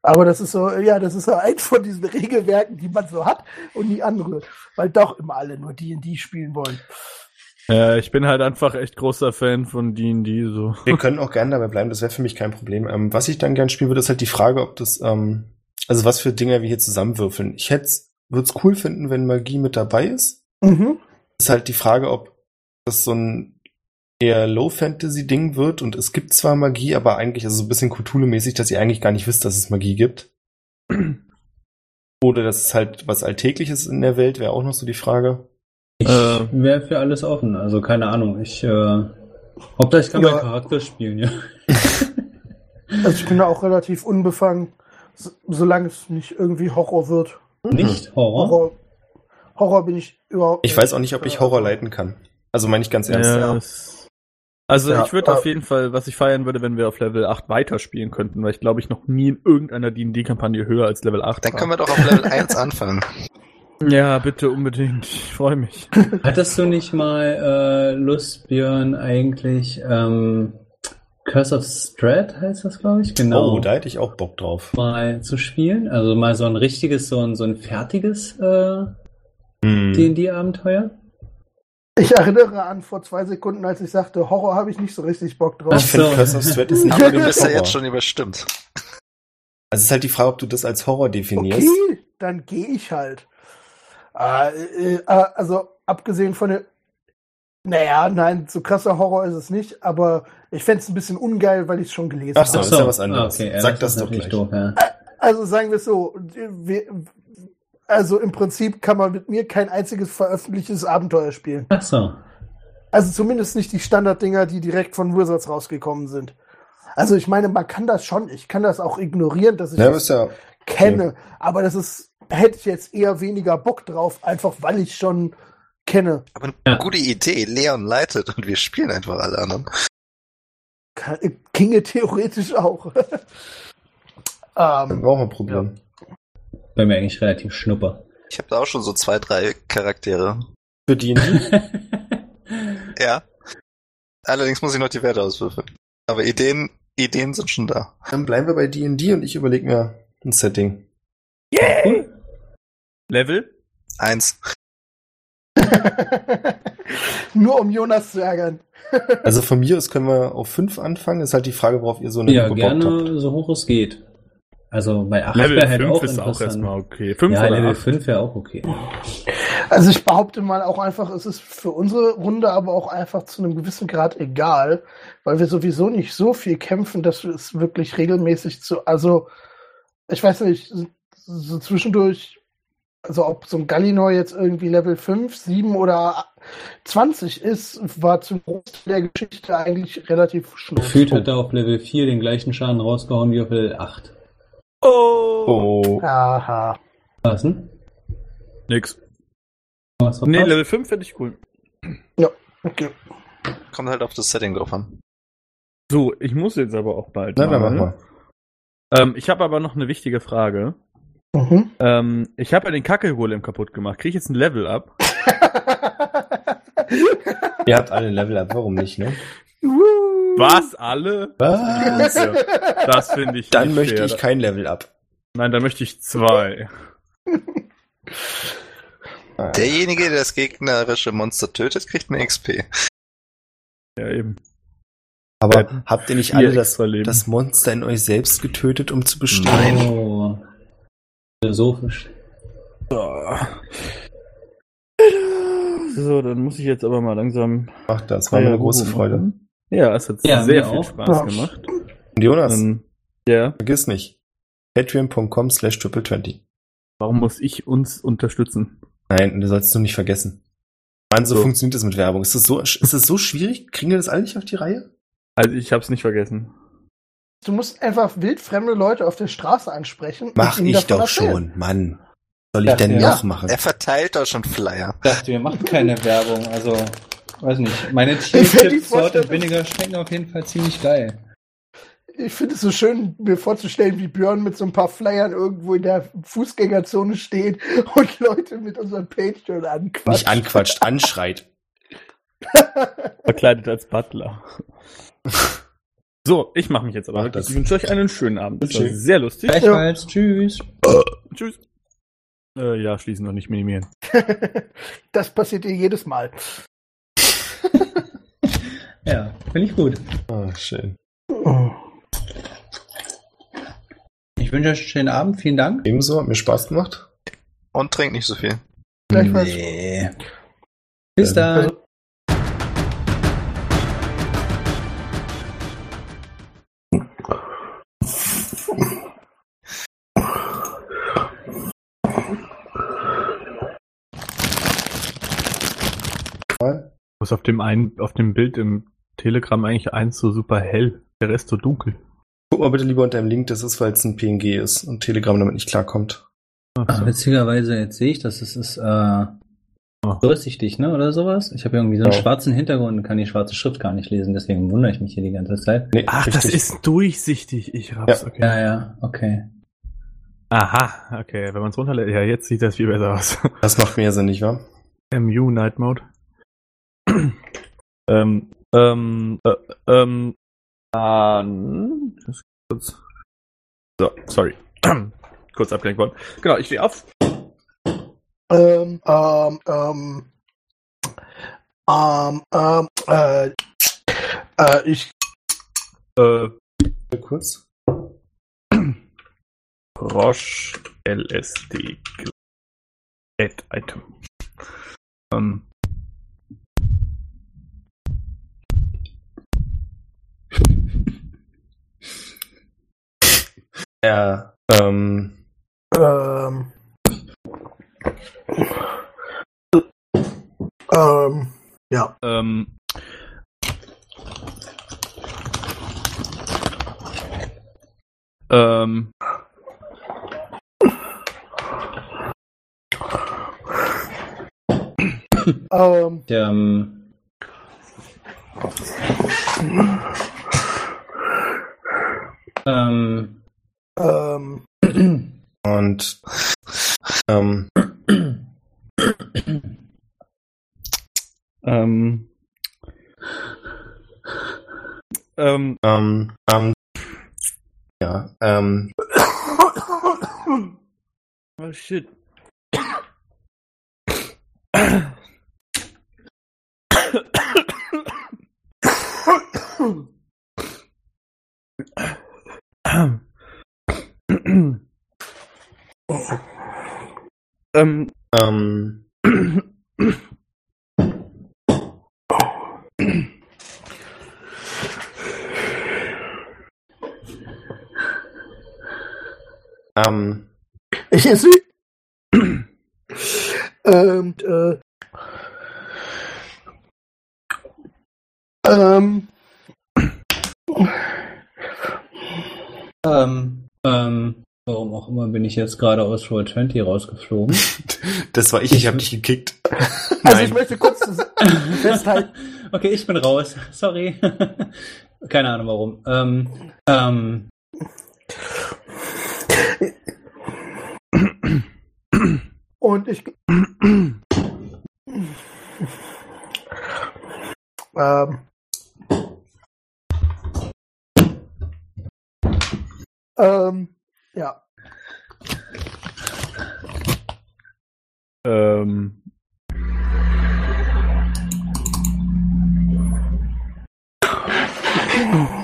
Aber das ist so, ja, das ist so eins von diesen Regelwerken, die man so hat und nie anrührt. Weil doch immer alle nur D&D spielen wollen. Ja, ich bin halt einfach echt großer Fan von D&D, so. Wir können auch gerne dabei bleiben, das wäre für mich kein Problem. Ähm, was ich dann gern spielen würde, ist halt die Frage, ob das, ähm, also was für Dinger wir hier zusammenwürfeln. Ich hätte würde es cool finden, wenn Magie mit dabei ist. Mhm. Ist halt die Frage, ob das so ein eher Low-Fantasy-Ding wird und es gibt zwar Magie, aber eigentlich also so ein bisschen Cthulhu-mäßig, dass ihr eigentlich gar nicht wisst, dass es Magie gibt. Oder dass es halt was Alltägliches in der Welt, wäre auch noch so die Frage. Ich Äh. wäre für alles offen. Also keine Ahnung. Ich, äh, Hauptsache ich kann Ja. meinen Charakter spielen, ja. Also ich bin da auch relativ unbefangen, so, solange es nicht irgendwie Horror wird. Nicht Horror. Horror, Horror bin ich überhaupt Ich weiß auch nicht, ob ich Horror leiten kann. Also meine ich ganz ernst. Ja, es- Also Ja, ich würde auf jeden Fall, was ich feiern würde, wenn wir auf Level 8 weiterspielen könnten, weil ich glaube ich noch nie in irgendeiner D&D-Kampagne höher als Level 8 Dann war. können wir doch auf Level 1 anfangen. Ja, bitte unbedingt. Ich freue mich. Hattest du nicht mal äh, Lust, Björn, eigentlich ähm, Curse of Strahd heißt das, glaube ich? Genau. Oh, da hätte ich auch Bock drauf. mal zu spielen? Also mal so ein richtiges, so ein, so ein fertiges äh, Hm. D&D-Abenteuer? Ich erinnere an vor zwei Sekunden, als ich sagte, Horror habe ich nicht so richtig Bock Ich drauf. Ach finde. Curse of Strahd ist nicht Aber du bist ja jetzt schon überstimmt. Also es ist halt die Frage, ob du das als Horror definierst. Okay, dann gehe ich halt. Äh, äh, äh, also abgesehen von der. Naja, nein, so krasser Horror ist es nicht, aber ich fände es ein bisschen ungeil, weil ich es schon gelesen Ach so. habe. das ist ja was anderes. Okay, ja, Sag das das doch gleich. doof, ja. Also sagen wir es so, wir, also im Prinzip kann man mit mir kein einziges veröffentlichtes Abenteuer spielen. Ach so. Also zumindest nicht die Standarddinger, die direkt von Wizards rausgekommen sind. Also ich meine, man kann das schon, ich kann das auch ignorieren, dass ich Ja, das ja, kenne, aber das ist, hätte ich jetzt eher weniger Bock drauf, einfach weil ich schon kenne. Aber eine Ja. gute Idee. Leon leitet und wir spielen einfach alle anderen. Kann, ginge theoretisch auch. dann ähm, brauchen wir ein Problem. Bei mir eigentlich relativ schnupper. Ich habe da auch schon so zwei, drei Charaktere. Für D&D? Ja. Allerdings muss ich noch die Werte auswürfeln. Aber Ideen, Ideen sind schon da. Dann bleiben wir bei D&D und ich überlege mir ein Setting. Level? Eins. Nur um Jonas zu ärgern. Also von mir aus können wir auf fünf anfangen. Ist halt die Frage, worauf ihr so eine Ja, Bock habt. gerne so hoch es geht. Also bei 8 Level wäre halt 5 auch ist auch erstmal okay. 5 ja, Level 8? 5 wäre auch okay. Also ich behaupte mal auch einfach, es ist für unsere Runde aber auch einfach zu einem gewissen Grad egal, weil wir sowieso nicht so viel kämpfen, dass wir es wirklich regelmäßig zu, also ich weiß nicht, so zwischendurch, also ob so ein Gallinor jetzt irgendwie Level 5, 7 oder 20 ist, war zum Großteil der Geschichte eigentlich relativ schnell. Gefühlt hat er auf Level 4 den gleichen Schaden rausgehauen wie auf Level 8. Oh! Oh. Aha. Was denn? Nix. Was Nee? Level 5 finde ich cool. Okay. Kommt halt auf das Setting drauf an. So, ich muss jetzt aber auch bald. Na, dann mach mal. Ähm, ich habe aber noch eine wichtige Frage. Mhm. Ähm, ich habe ja den Kacke-Golem kaputt gemacht. Kriege ich jetzt ein Level ab? Ihr habt alle Level ab, warum nicht, ne? Was? Alle? Was? Das finde ich Dann nicht möchte fair. ich kein Level ab. Nein, dann möchte ich zwei. Derjenige, der das gegnerische Monster tötet, kriegt eine XP. Ja, eben. Aber habt ihr nicht alle das, das Monster in euch selbst getötet, um zu bestehen? Oh. Philosophisch. So, dann muss ich jetzt aber mal langsam. Ach, das war mir eine große Freude. Ja, es hat Ja, sehr viel auch. Spaß gemacht. Und Jonas, Ähm, ja, vergiss nicht. Patreon.com slash triple 20. warum muss ich uns unterstützen? Nein, das sollst du nicht vergessen. Mann, so, So. funktioniert das mit Werbung. Ist das so, ist das so schwierig? Kriegen wir das alle nicht auf die Reihe? Also ich hab's nicht vergessen. Du musst einfach wildfremde Leute auf der Straße ansprechen. Mach ich doch erzählen. schon, Mann. Was soll ich Ja, denn ja. noch machen? Er verteilt doch schon Flyer. Ich dachte, wir machen keine Werbung. Also, weiß nicht. Meine und Vinegar schmecken auf jeden Fall ziemlich geil. Ich finde es so schön, mir vorzustellen, wie Björn mit so ein paar Flyern irgendwo in der Fußgängerzone steht und Leute mit unserem Patreon anquatscht. Nicht anquatscht, anschreit. Verkleidet als Butler. So, ich mache mich jetzt aber. Das. Ich wünsche euch einen schönen Abend. Das war Tschüss. sehr lustig. Gleichfalls. Tschüss. Tschüss. Äh, ja, schließen und nicht minimieren. das passiert dir jedes Mal. Ja, finde ich gut. Ah, schön. Ich wünsche euch einen schönen Abend. Vielen Dank. Ebenso, hat mir Spaß gemacht. Und trinkt nicht so viel. Gleichfalls. Nee. Bis Ähm, dann. Was auf dem einen, auf dem Bild im Telegram eigentlich eins so super hell, der Rest so dunkel. Guck mal bitte lieber unter dem Link, das ist, weil es ein PNG ist und Telegram damit nicht klarkommt. Ach Ach, so. witzigerweise, jetzt sehe ich, dass es ist äh, durchsichtig, ne? Oder sowas. Ich habe irgendwie so einen Ja. schwarzen Hintergrund und kann die schwarze Schrift gar nicht lesen, deswegen wundere ich mich hier die ganze Zeit. Nee, Ach, das richtig. ist durchsichtig. Ich hab's, Ja. okay. Ja, ja, okay. Aha, okay. Wenn man es runterlädt, ja, jetzt sieht das viel besser aus. Das macht mehr Sinn, nicht wahr? MU Night Mode. ähm, ähm, äh, ähm, an, das kurz. So, sorry. kurz abgelenkt worden. Genau, ich stehe auf. Ähm, ähm, ähm, ähm, ähm, äh, äh, ich, Äh, Kurz. Roche LSD Add Item. Ähm, Ja, ähm, ähm, ähm, ja, ähm, ähm, ähm, Der, ähm, ähm, ähm, und, ähm, ähm, ähm, ähm, ähm, ja, ähm, oh shit. Um, ähm, ähm, ähm, ich esse, ähm, äh, ähm, ähm, ähm, Warum auch immer bin ich jetzt gerade aus Roll20 rausgeflogen. Das war ich, ich habe dich gekickt. Also ich möchte kurz festhalten. okay, ich bin raus. Sorry. Keine Ahnung warum. Ähm, ähm, Und ich. ähm, ähm, ja. Ähm, um,